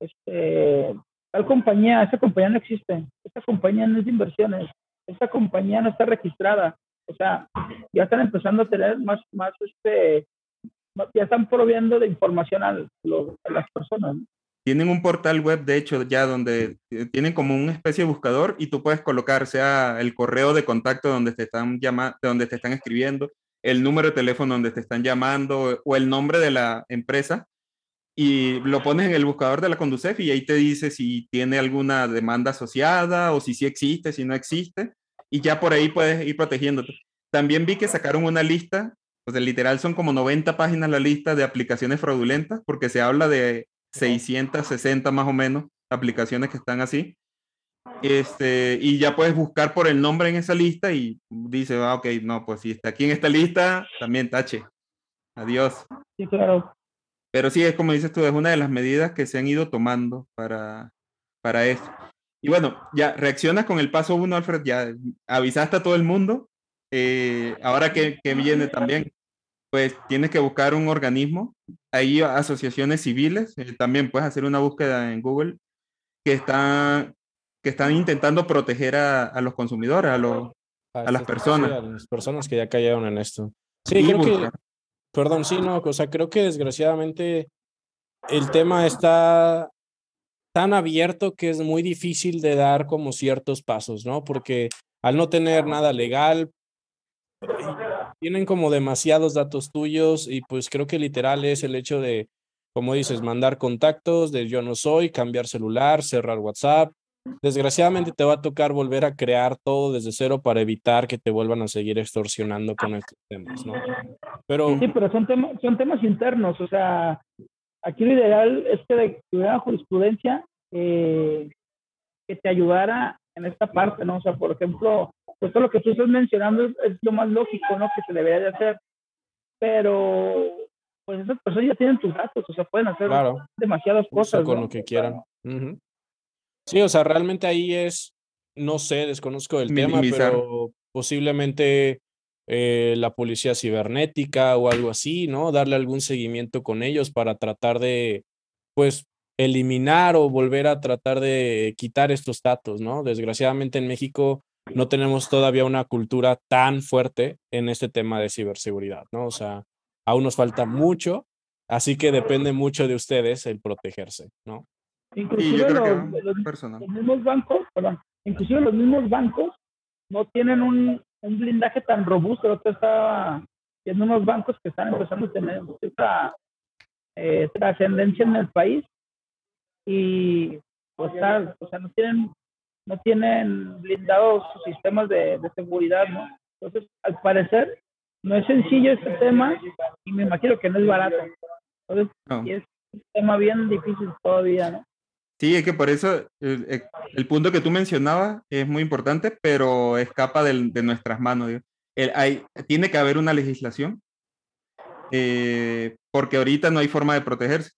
este, tal compañía, esa compañía no existe, esta compañía no es de inversiones, esta compañía no está registrada, o sea, ya están empezando a tener más, más este, ya están proviendo de información a, las personas. Tienen un portal web, de hecho, ya donde eh, tienen como una especie de buscador y tú puedes colocar, sea el correo de contacto donde te están llamando, donde te están escribiendo, el número de teléfono donde te están llamando o el nombre de la empresa y lo pones en el buscador de la Conducef y ahí te dice si tiene alguna demanda asociada o si sí existe, si no existe, y ya por ahí puedes ir protegiéndote. También vi que sacaron una lista, pues literal son como 90 páginas la lista de aplicaciones fraudulentas, porque se habla de 660 más o menos aplicaciones que están así. Este, y ya puedes buscar por el nombre en esa lista y dice, ah, ok, no, pues si está aquí en esta lista, también tache. Adiós. Sí, claro. Pero sí, es como dices tú, es una de las medidas que se han ido tomando para, para esto. Y bueno, ya reaccionas con el paso uno, Alfred, ya avisaste a todo el mundo. Eh, ahora que, que, viene también, pues tienes que buscar un organismo. Hay asociaciones civiles, eh, también puedes hacer una búsqueda en Google, que están, que están intentando proteger a, a los consumidores, a, los, a, las personas. a las personas que ya cayeron en esto. Sí, creo que, perdón, sí, no, o sea, creo que desgraciadamente el tema está tan abierto que es muy difícil de dar como ciertos pasos, ¿no? Porque al no tener nada legal, tienen como demasiados datos tuyos y pues creo que literal es el hecho de, como dices, mandar contactos de yo no soy, cambiar celular, cerrar WhatsApp. Desgraciadamente te va a tocar volver a crear todo desde cero para evitar que te vuelvan a seguir extorsionando con estos temas, ¿no? Pero... Sí, pero son, temas son temas internos, o sea, aquí lo ideal es que hubiera jurisprudencia eh, que te ayudara en esta parte, ¿no? O sea, por ejemplo, pues todo lo que tú estás mencionando es, lo más lógico, ¿no? Que se debería de hacer, pero pues esas personas ya tienen tus datos, o sea, pueden hacer demasiadas cosas. Con lo que quieran. Sí, o sea, realmente ahí es, no sé, desconozco el tema, pero posiblemente eh, la policía cibernética o algo así, ¿no? Darle algún seguimiento con ellos para tratar de, pues, eliminar o volver a tratar de quitar estos datos, ¿no? Desgraciadamente en México no tenemos todavía una cultura tan fuerte en este tema de ciberseguridad, ¿no? O sea, aún nos falta mucho, así que depende mucho de ustedes el protegerse, ¿no? Inclusive los, mismos bancos, perdón, inclusive los mismos bancos no tienen un, un blindaje tan robusto. El otro estaba viendo unos bancos que están empezando a tener cierta eh, trascendencia en el país y pues tal, o sea, no tienen, no tienen blindados sus sistemas de, de seguridad, ¿no? Entonces, al parecer, no es sencillo este tema y me imagino que no es barato. Entonces, es un tema bien difícil todavía, ¿no? Sí, es que por eso el, el, punto que tú mencionabas es muy importante, pero escapa de, de nuestras manos. El, hay, tiene que haber una legislación, eh, porque ahorita no hay forma de protegerse,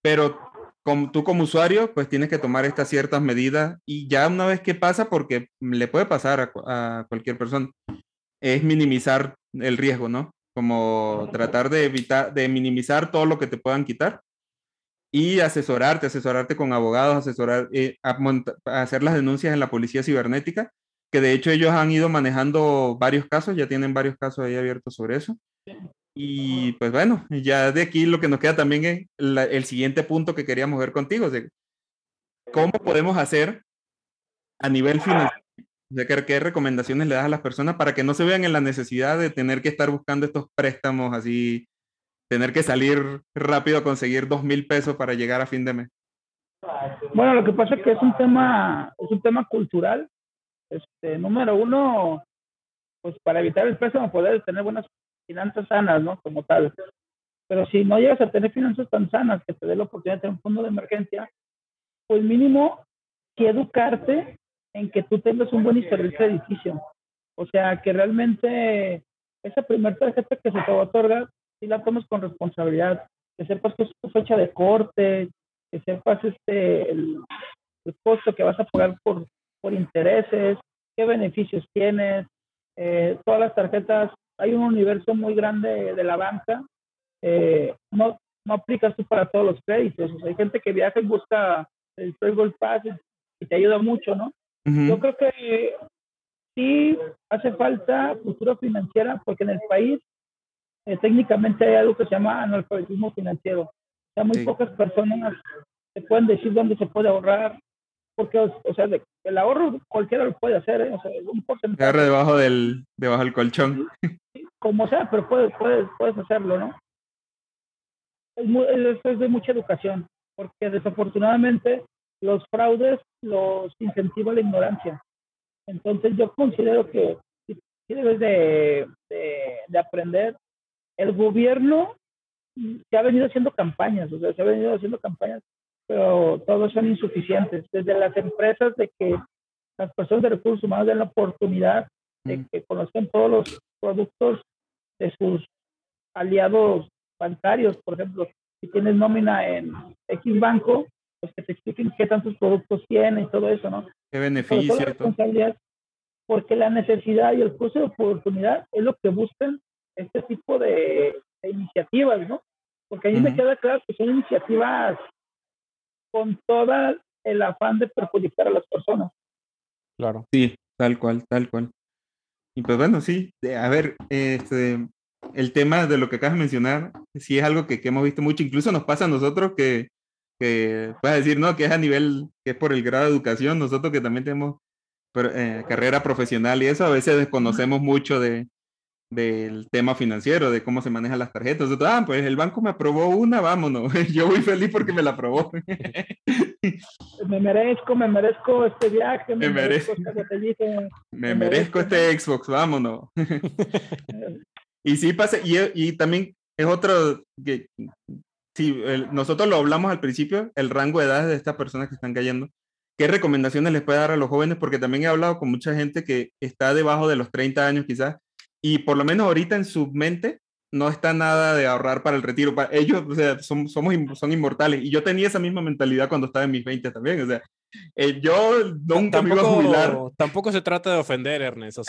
pero tú como usuario, pues tienes que tomar estas ciertas medidas y ya una vez que pasa, porque le puede pasar a, a cualquier persona, es minimizar el riesgo, ¿no? Como tratar de evitar, de minimizar todo lo que te puedan quitar y asesorarte, asesorarte con abogados, asesorar, eh, hacer las denuncias en la policía cibernética, que de hecho ellos han ido manejando varios casos, ya tienen varios casos ahí abiertos sobre eso. Y pues bueno, ya de aquí lo que nos queda también es el siguiente punto que queríamos ver contigo, de cómo podemos hacer a nivel financiero, de qué, qué recomendaciones le das a las personas para que no se vean en la necesidad de tener que estar buscando estos préstamos así tener que salir rápido a conseguir dos mil pesos para llegar a fin de mes? Bueno, lo que pasa es que es un tema, es un tema cultural. Este, número uno, pues para evitar el préstamo poder tener buenas finanzas sanas, ¿no? Como tal. Pero si no llegas a tener finanzas tan sanas que te dé la oportunidad de tener un fondo de emergencia, pues mínimo que educarte en que tú tengas un buen historial crediticio. O sea, que realmente esa primera tarjeta que se te va a otorgar si la tomes con responsabilidad, que sepas que es tu fecha de corte, que sepas este, el, costo que vas a pagar por, por intereses, qué beneficios tienes, eh, todas las tarjetas, hay un universo muy grande de la banca, eh, no, no aplicas tú para todos los créditos, hay gente que viaja y busca el Gold Pass y te ayuda mucho, ¿no? Yo creo que sí hace falta cultura financiera porque en el país eh, técnicamente hay algo que se llama analfabetismo financiero. O sea, muy pocas personas se pueden decir dónde se puede ahorrar, porque, o sea, el ahorro cualquiera lo puede hacer, ¿eh? o sea, un porcentaje. Agarra debajo del, debajo del colchón. como sea, pero puedes, puedes, puedes hacerlo, ¿no? Es, muy, es de mucha educación, porque desafortunadamente los fraudes los incentiva la ignorancia. Entonces yo considero que si debes de, de, de aprender el gobierno se ha venido haciendo campañas, o sea, se ha venido haciendo campañas, pero todos son insuficientes. Desde las empresas de que las personas de recursos humanos den la oportunidad de mm. que conozcan todos los productos de sus aliados bancarios, por ejemplo, si tienes nómina en X banco, pues que te expliquen qué tantos productos tiene y todo eso, ¿no? Qué beneficio. Porque la necesidad y el curso de oportunidad es lo que buscan este tipo de, iniciativas, ¿no? Porque a mí me queda claro que son iniciativas con todo el afán de perjudicar a las personas. Claro. Sí, tal cual, tal cual. Y pues bueno, sí, a ver, este, el tema de lo que acabas de mencionar, sí es algo que, que hemos visto mucho, incluso nos pasa a nosotros que, que puedes decir, no, que es a nivel, que es por el grado de educación, nosotros que también tenemos eh, carrera profesional y eso, a veces desconocemos mucho de, del tema financiero, de cómo se manejan las tarjetas. ah, pues el banco me aprobó una, vámonos. Yo voy feliz porque me la aprobó. me merezco, me merezco este viaje, me, merezco, me, merezco este Xbox, vámonos. y sí pasa, y, y también es otro que sí, nosotros lo hablamos al principio, el rango de edad de estas personas que están cayendo. ¿Qué recomendaciones les puede dar a los jóvenes? Porque también he hablado con mucha gente que está debajo de los 30 años quizás y por lo menos ahorita en su mente no está nada de ahorrar para el retiro. Para ellos, o sea, son, somos, son inmortales. Y yo tenía esa misma mentalidad cuando estaba en mis 20 también. O sea, eh, yo nunca me iba a jubilar. Tampoco se trata de ofender, Ernest.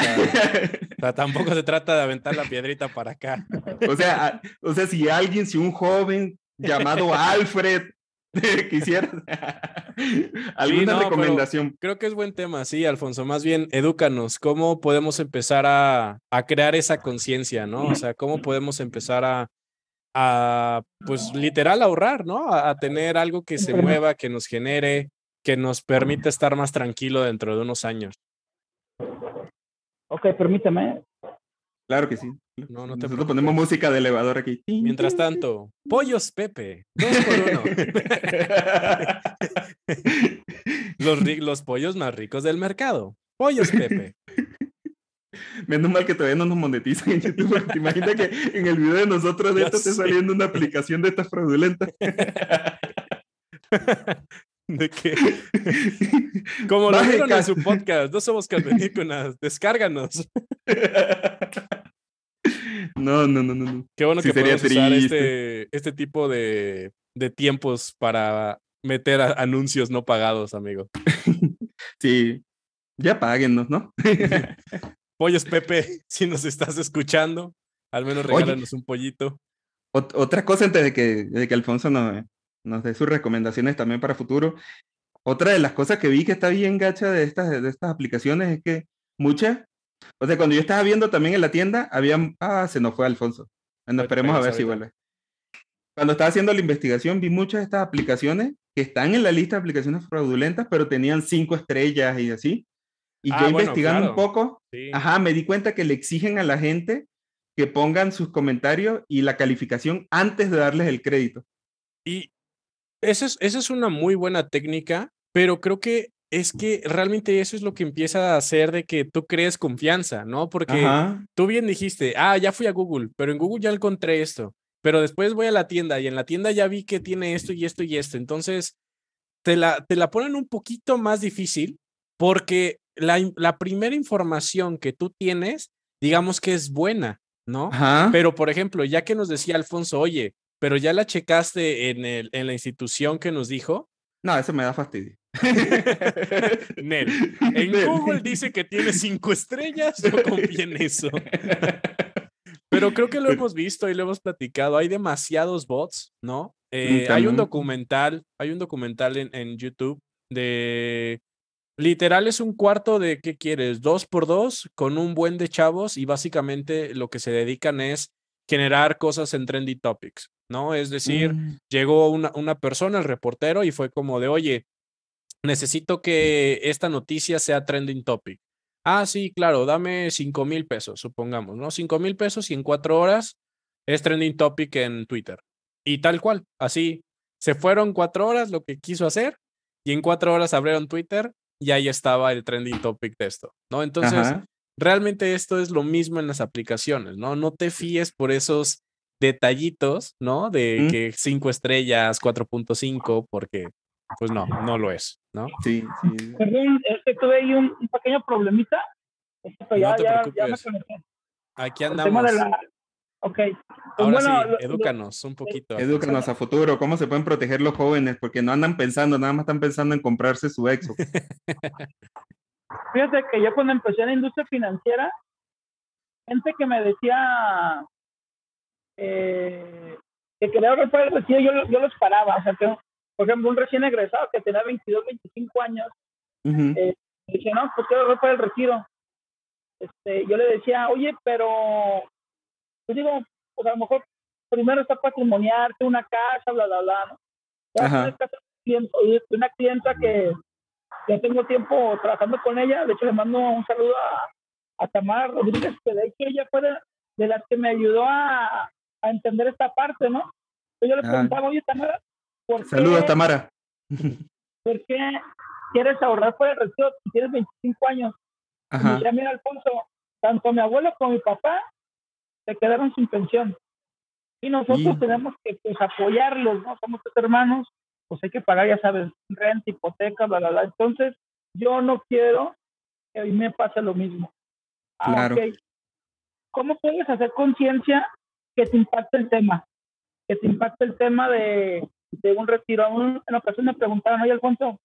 O sea, tampoco se trata de aventar la piedrita para acá. o, sea, o sea, si alguien, si un joven llamado Alfred quisiera alguna recomendación. Creo que es buen tema, sí, Alfonso. Más bien, edúcanos. ¿Cómo podemos empezar a, a crear esa conciencia, no? O sea, ¿cómo podemos empezar a, a pues literal ahorrar, ¿no? A, a, tener algo que se mueva, que nos genere, que nos permita estar más tranquilo dentro de unos años. Ok, permítame. Claro que sí. No, no te Nosotros ponemos música de elevador aquí. Mientras tanto, Pollos Pepe, dos por uno. los, los pollos más ricos del mercado. Pollos Pepe. Menos mal que todavía no nos monetizan en YouTube, te imaginas que en el video de nosotros de esto esté saliendo una aplicación de estas fraudulentas. ¿De qué? Como lo dijeron en su podcast, no somos calveníconas, descárganos. No, no, no, no. Qué bueno que podemos usar este, este tipo de, de tiempos para meter anuncios no pagados, amigo. Sí, ya páguennos, ¿no? Pollos Pepe, si nos estás escuchando, al menos regálanos un pollito. otra cosa antes de que, de que Alfonso nos, nos dé sus recomendaciones también para futuro. Otra de las cosas que vi que está bien gacha de estas, de estas aplicaciones es que muchas, o sea, cuando yo estaba viendo también en la tienda, había, ah, se nos fue Alfonso. Bueno, esperemos a ver si vuelve. Cuando estaba haciendo la investigación, vi muchas de estas aplicaciones que están en la lista de aplicaciones fraudulentas, pero tenían cinco estrellas y así. Y yo ah, investigando un poco, ajá, me di cuenta que le exigen a la gente que pongan sus comentarios y la calificación antes de darles el crédito. Y esa es, esa es una muy buena técnica, pero creo que es que realmente eso es lo que empieza a hacer de que tú crees confianza, ¿no? Porque tú bien dijiste, ah, ya fui a Google, pero en Google ya encontré esto, pero después voy a la tienda y en la tienda ya vi que tiene esto y esto y esto. Entonces, te la, te la ponen un poquito más difícil porque la, la primera información que tú tienes, digamos que es buena, ¿no? Pero, por ejemplo, ya que nos decía Alfonso, oye, pero ya la checaste en, el, en la institución que nos dijo. No, eso me da fastidio. Nel, en Google dice que tiene cinco estrellas, no confía en eso. Pero creo que lo hemos visto y lo hemos platicado. Hay demasiados bots, ¿no? Eh, hay un documental, hay un documental en, en, YouTube de literal es un cuarto de qué quieres, dos por dos, con un buen de chavos, y básicamente lo que se dedican es generar cosas en trendy topics. ¿no? Es decir, mm. llegó una, una persona, el reportero, y fue como de, oye, necesito que esta noticia sea trending topic. Ah, sí, claro, dame cinco mil pesos, supongamos, ¿no? Cinco mil pesos y en cuatro horas es trending topic en Twitter. Y tal cual, así, se fueron cuatro horas lo que quiso hacer y en cuatro horas abrieron Twitter y ahí estaba el trending topic de esto, ¿no? Entonces, realmente esto es lo mismo en las aplicaciones, ¿no? No te fíes por esos detallitos, ¿no? De que cinco estrellas, 4.5, porque pues no, no lo es, ¿no? Sí, sí. Perdón, es que tuve ahí un, pequeño problemita. ya, ya, ya, me Aquí andamos. Ok. Pues Ahora sí, edúcanos un poquito. Edúcanos a futuro, cómo se pueden proteger los jóvenes, porque no andan pensando, nada más están pensando en comprarse su exo. Fíjate que yo cuando empecé en la industria financiera, gente que me decía eh, que quería ahorrar para el retiro, yo, yo los paraba. O sea, que, por ejemplo, un recién egresado que tenía 22, 25 años, eh, decía, no, pues quiero para el retiro. Este, yo le decía, oye, pero, pues digo, pues a lo mejor primero está patrimoniarte una casa, bla, bla, bla, ¿no? Una, una clienta que ya tengo tiempo trabajando con ella, de hecho le mando un saludo a, a Tamara Rodríguez, que de hecho ella fue de, las que me ayudó a, a, entender esta parte, ¿no? Yo le preguntaba, oye Tamara, ¿por qué? Saludos Tamara. ¿Por qué quieres ahorrar por el retiro si tienes 25 años? Ajá. Y decía, mira Alfonso, tanto mi abuelo como mi papá se quedaron sin pensión. Y nosotros tenemos que pues, apoyarlos, ¿no? Somos tres hermanos, pues hay que pagar, ya sabes, renta, hipoteca, bla, bla, bla. Entonces, yo no quiero que a mí me pase lo mismo. Ah, claro. ¿Cómo puedes hacer conciencia que te impacte el tema? Que te impacte el tema de, de un retiro. En ocasión me preguntaron, oye, Alfonso,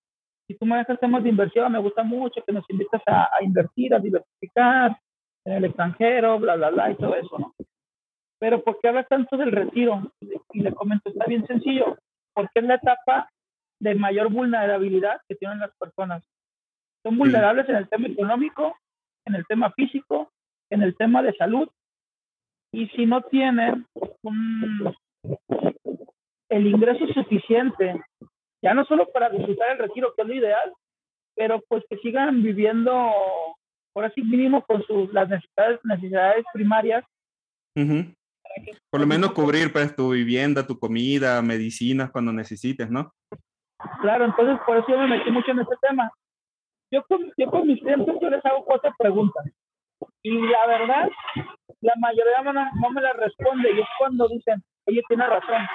si tú manejas temas de inversión, me gusta mucho que nos invitas a, a invertir, a diversificar en el extranjero, bla, bla, bla, y todo eso, ¿no? Pero ¿por qué hablas tanto del retiro? Y le comento, está bien sencillo porque es la etapa de mayor vulnerabilidad que tienen las personas. Son vulnerables en el tema económico, en el tema físico, en el tema de salud. Y si no tienen el ingreso suficiente, ya no solo para disfrutar el retiro, que es lo ideal, pero pues que sigan viviendo, por así mínimo, con sus, las necesidades, necesidades primarias, por lo menos cubrir pues tu vivienda, tu comida, medicinas cuando necesites, ¿no? Claro, entonces por eso yo me metí mucho en este tema. Yo con, yo con mis clientes yo les hago cuatro preguntas y la verdad, la mayoría no, no me la responde y es cuando dicen, oye, tiene razón.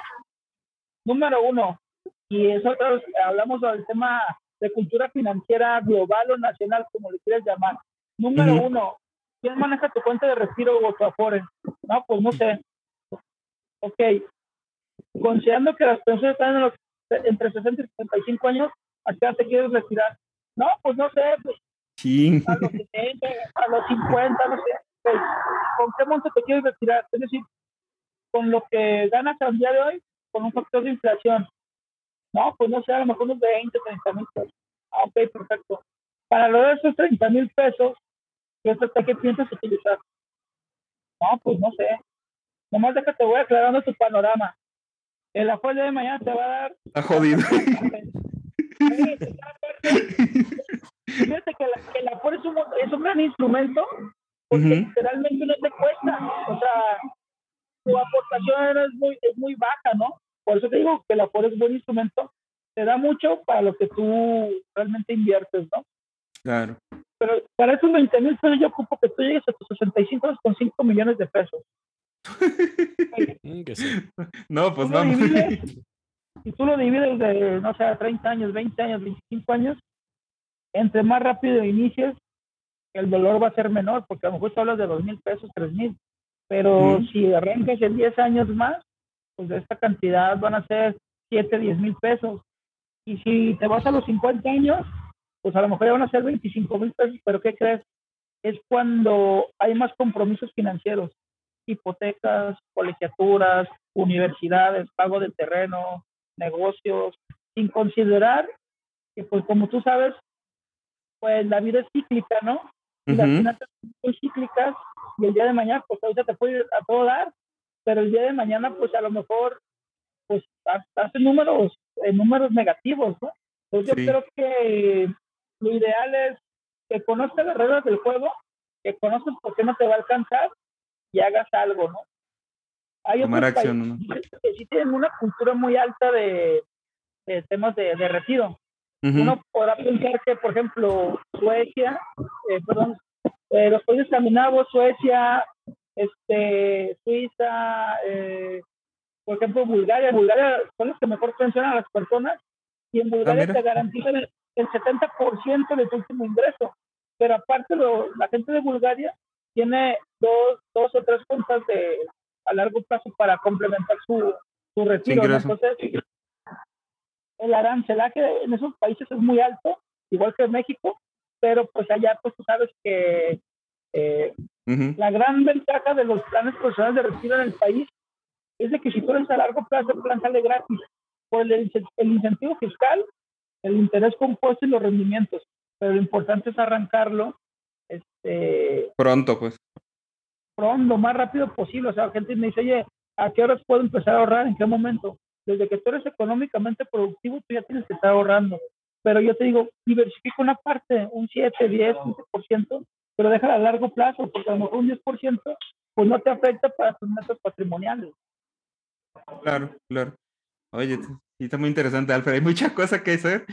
Número uno, y nosotros hablamos del tema de cultura financiera global o nacional, como le quieras llamar. Número uno, ¿quién maneja tu cuenta de retiro o tu afore? No, pues no sé ok, considerando que las personas están en los, entre 60 y 65 años, ¿a qué te quieres retirar? No, pues no sé, pues, a los 70, a los 50, no sé. Pues, ¿Con qué monto te quieres retirar? Es decir, con lo que ganas al día de hoy, con un factor de inflación. No, pues no sé, a lo mejor unos 20, 30 mil pesos. Ah, ok, perfecto. Para lograr esos 30 mil pesos, ¿qué qué piensas utilizar? No, pues no sé. Nomás de que te voy aclarando tu panorama. El la de mañana te va a dar. Está jodido. Fíjate que, la, que el Afore es un, es un gran instrumento porque literalmente no te cuesta. O sea, tu aportación es muy, es muy baja, ¿no? Por eso te digo que el Afore es buen instrumento. Te da mucho para lo que tú realmente inviertes, ¿no? Claro. Pero para esos 20 mil pesos yo ocupo que tú llegues a tus 65,5 millones de pesos. Mm, no, pues vamos. si tú lo divides de, no sé, 30 años, 20 años, 25 años, entre más rápido inicies, el dolor va a ser menor, porque a lo mejor tú hablas de dos mil pesos, tres mil. Pero si arrancas en 10 años más, pues de esta cantidad van a ser 7, 10 mil pesos. Y si te vas a los 50 años, pues a lo mejor ya van a ser 25 mil pesos, pero ¿qué crees? Es cuando hay más compromisos financieros hipotecas, colegiaturas, universidades, pago de terreno, negocios, sin considerar que, pues como tú sabes, pues la vida es cíclica, ¿no? Y las finanzas son cíclicas y el día de mañana, pues ahorita te puede a todo dar, pero el día de mañana, pues a lo mejor, pues hace números, eh, números negativos, ¿no? Entonces yo creo que lo ideal es que conozcas las reglas del juego, que conozcas por qué no te va a alcanzar y hagas algo, ¿no? Hay Tomar acción, ¿no? que sí tienen una cultura muy alta de, temas de, de retiro. Uno podrá pensar que, por ejemplo, Suecia, eh, perdón, eh, los países escandinavos, Suecia, este, Suiza, eh, por ejemplo, Bulgaria. Bulgaria son los que mejor pensionan a las personas y en Bulgaria ah, te garantizan el, 70% de tu último ingreso. Pero aparte, lo, la gente de Bulgaria tiene dos, dos o tres cuentas de a largo plazo para complementar su, su retiro. Entonces, el arancelaje en esos países es muy alto, igual que en México, pero pues allá pues tú sabes que eh, la gran ventaja de los planes profesionales de retiro en el país es de que si tú eres a largo plazo, el plan sale gratis por el, el incentivo fiscal, el interés compuesto y los rendimientos. Pero lo importante es arrancarlo este, pronto, pues. Pronto, lo más rápido posible. O sea, la gente me dice, oye, ¿a qué horas puedo empezar a ahorrar? ¿En qué momento? Desde que tú eres económicamente productivo, tú ya tienes que estar ahorrando. Pero yo te digo, diversifica una parte, un 7, 10, 15%, pero déjala a largo plazo, porque a lo mejor un 10% pues no te afecta para tus metas patrimoniales. Claro, claro. Oye, está muy interesante, Alfred. Hay muchas cosas que hacer.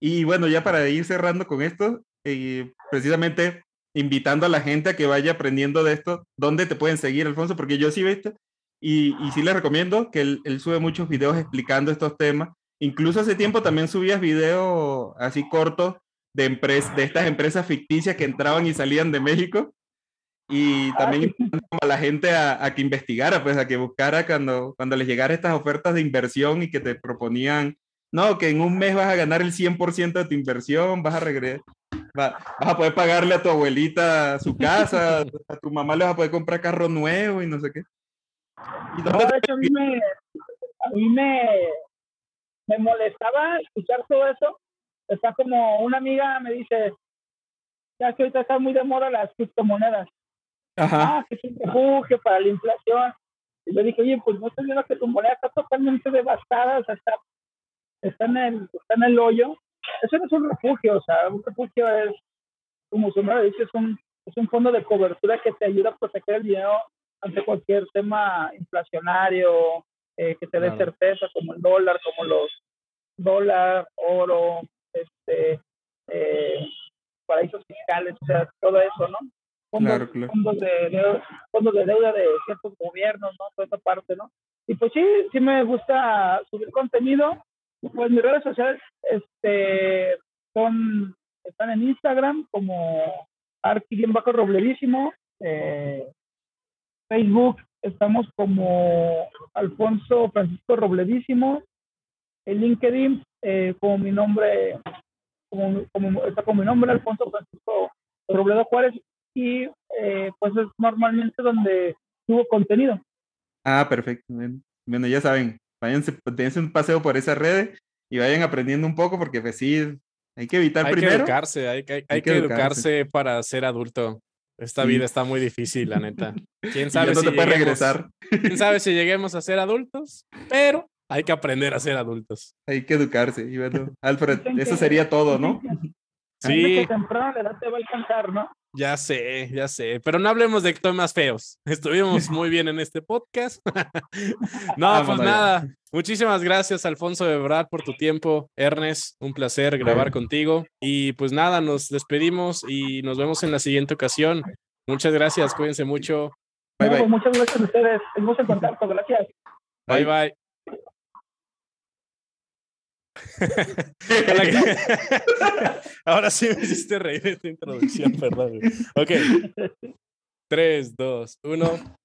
Y bueno, ya para ir cerrando con esto, eh, precisamente invitando a la gente a que vaya aprendiendo de esto, ¿dónde te pueden seguir, Alfonso? Porque yo sí, ¿viste? Y, y sí les recomiendo que él, él, sube muchos videos explicando estos temas. Incluso hace tiempo también subías videos así cortos de, empresas, de estas empresas ficticias que entraban y salían de México. Y también a la gente a, a, que investigara, pues a que buscara cuando, cuando les llegara estas ofertas de inversión y que te proponían, no, que en un mes vas a ganar el 100% de tu inversión, vas a regresar, vas a poder pagarle a tu abuelita su casa, a tu mamá le vas a poder comprar carro nuevo y no sé qué. ¿Y no, a mí, me, a mí me, me molestaba escuchar todo eso. Está como una amiga me dice, ya que ahorita están muy de moda las criptomonedas. Ajá. Ah, que es un refugio para la inflación. Y le dije, oye, pues no estoy viendo que tu moneda está totalmente devastada, o sea, está, está, en el, está en el hoyo. Eso no es un refugio, o sea, un refugio es, como su nombre dice, es un, es un fondo de cobertura que te ayuda a proteger el dinero ante cualquier tema inflacionario, eh, que te dé certeza, como el dólar, como los dólar, oro, este, eh, paraísos fiscales, o sea, todo eso, ¿no? Fondos, claro, claro. fondos, de, de, fondos de deuda de ciertos gobiernos, ¿no? Toda esa parte, ¿no? Y pues sí, sí me gusta subir contenido. Pues mis redes sociales este, son, están en Instagram como Arqui bajo. Eh, Facebook estamos como Alfonso Francisco Robledísimo. En LinkedIn, eh, como mi nombre, como, como, está como mi nombre, Alfonso Francisco Robledo Juárez, y eh, pues es normalmente donde subo contenido. Ah, perfecto. Bueno, ya saben, váyanse, dense un paseo por esa red y vayan aprendiendo un poco, porque pues sí, hay que evitar hay primero. Que educarse, hay, hay, hay, hay que, educarse. educarse para ser adulto. Esta vida está muy difícil, la neta. ¿Quién sabe, no si te puede regresar. ¿Quién sabe si lleguemos a ser adultos? Pero hay que aprender a ser adultos. Hay que educarse. Y bueno, Alfred, eso sería todo, ¿no? Sí. temprano la edad te va a alcanzar, ¿no? Ya sé, ya sé. Pero no hablemos de temas feos. Estuvimos muy bien en este podcast. no, ah, pues nada. Muchísimas gracias, Alfonso de verdad, por tu tiempo. Ernest, un placer grabar contigo. Y pues nada, nos despedimos y nos vemos en la siguiente ocasión. Muchas gracias, cuídense mucho. Bye, bye. Muchas gracias a ustedes. Seguimos en contacto. Gracias. Bye, bye. Ahora sí me hiciste reír esta introducción, perdón. Ok. 3, 2, 1.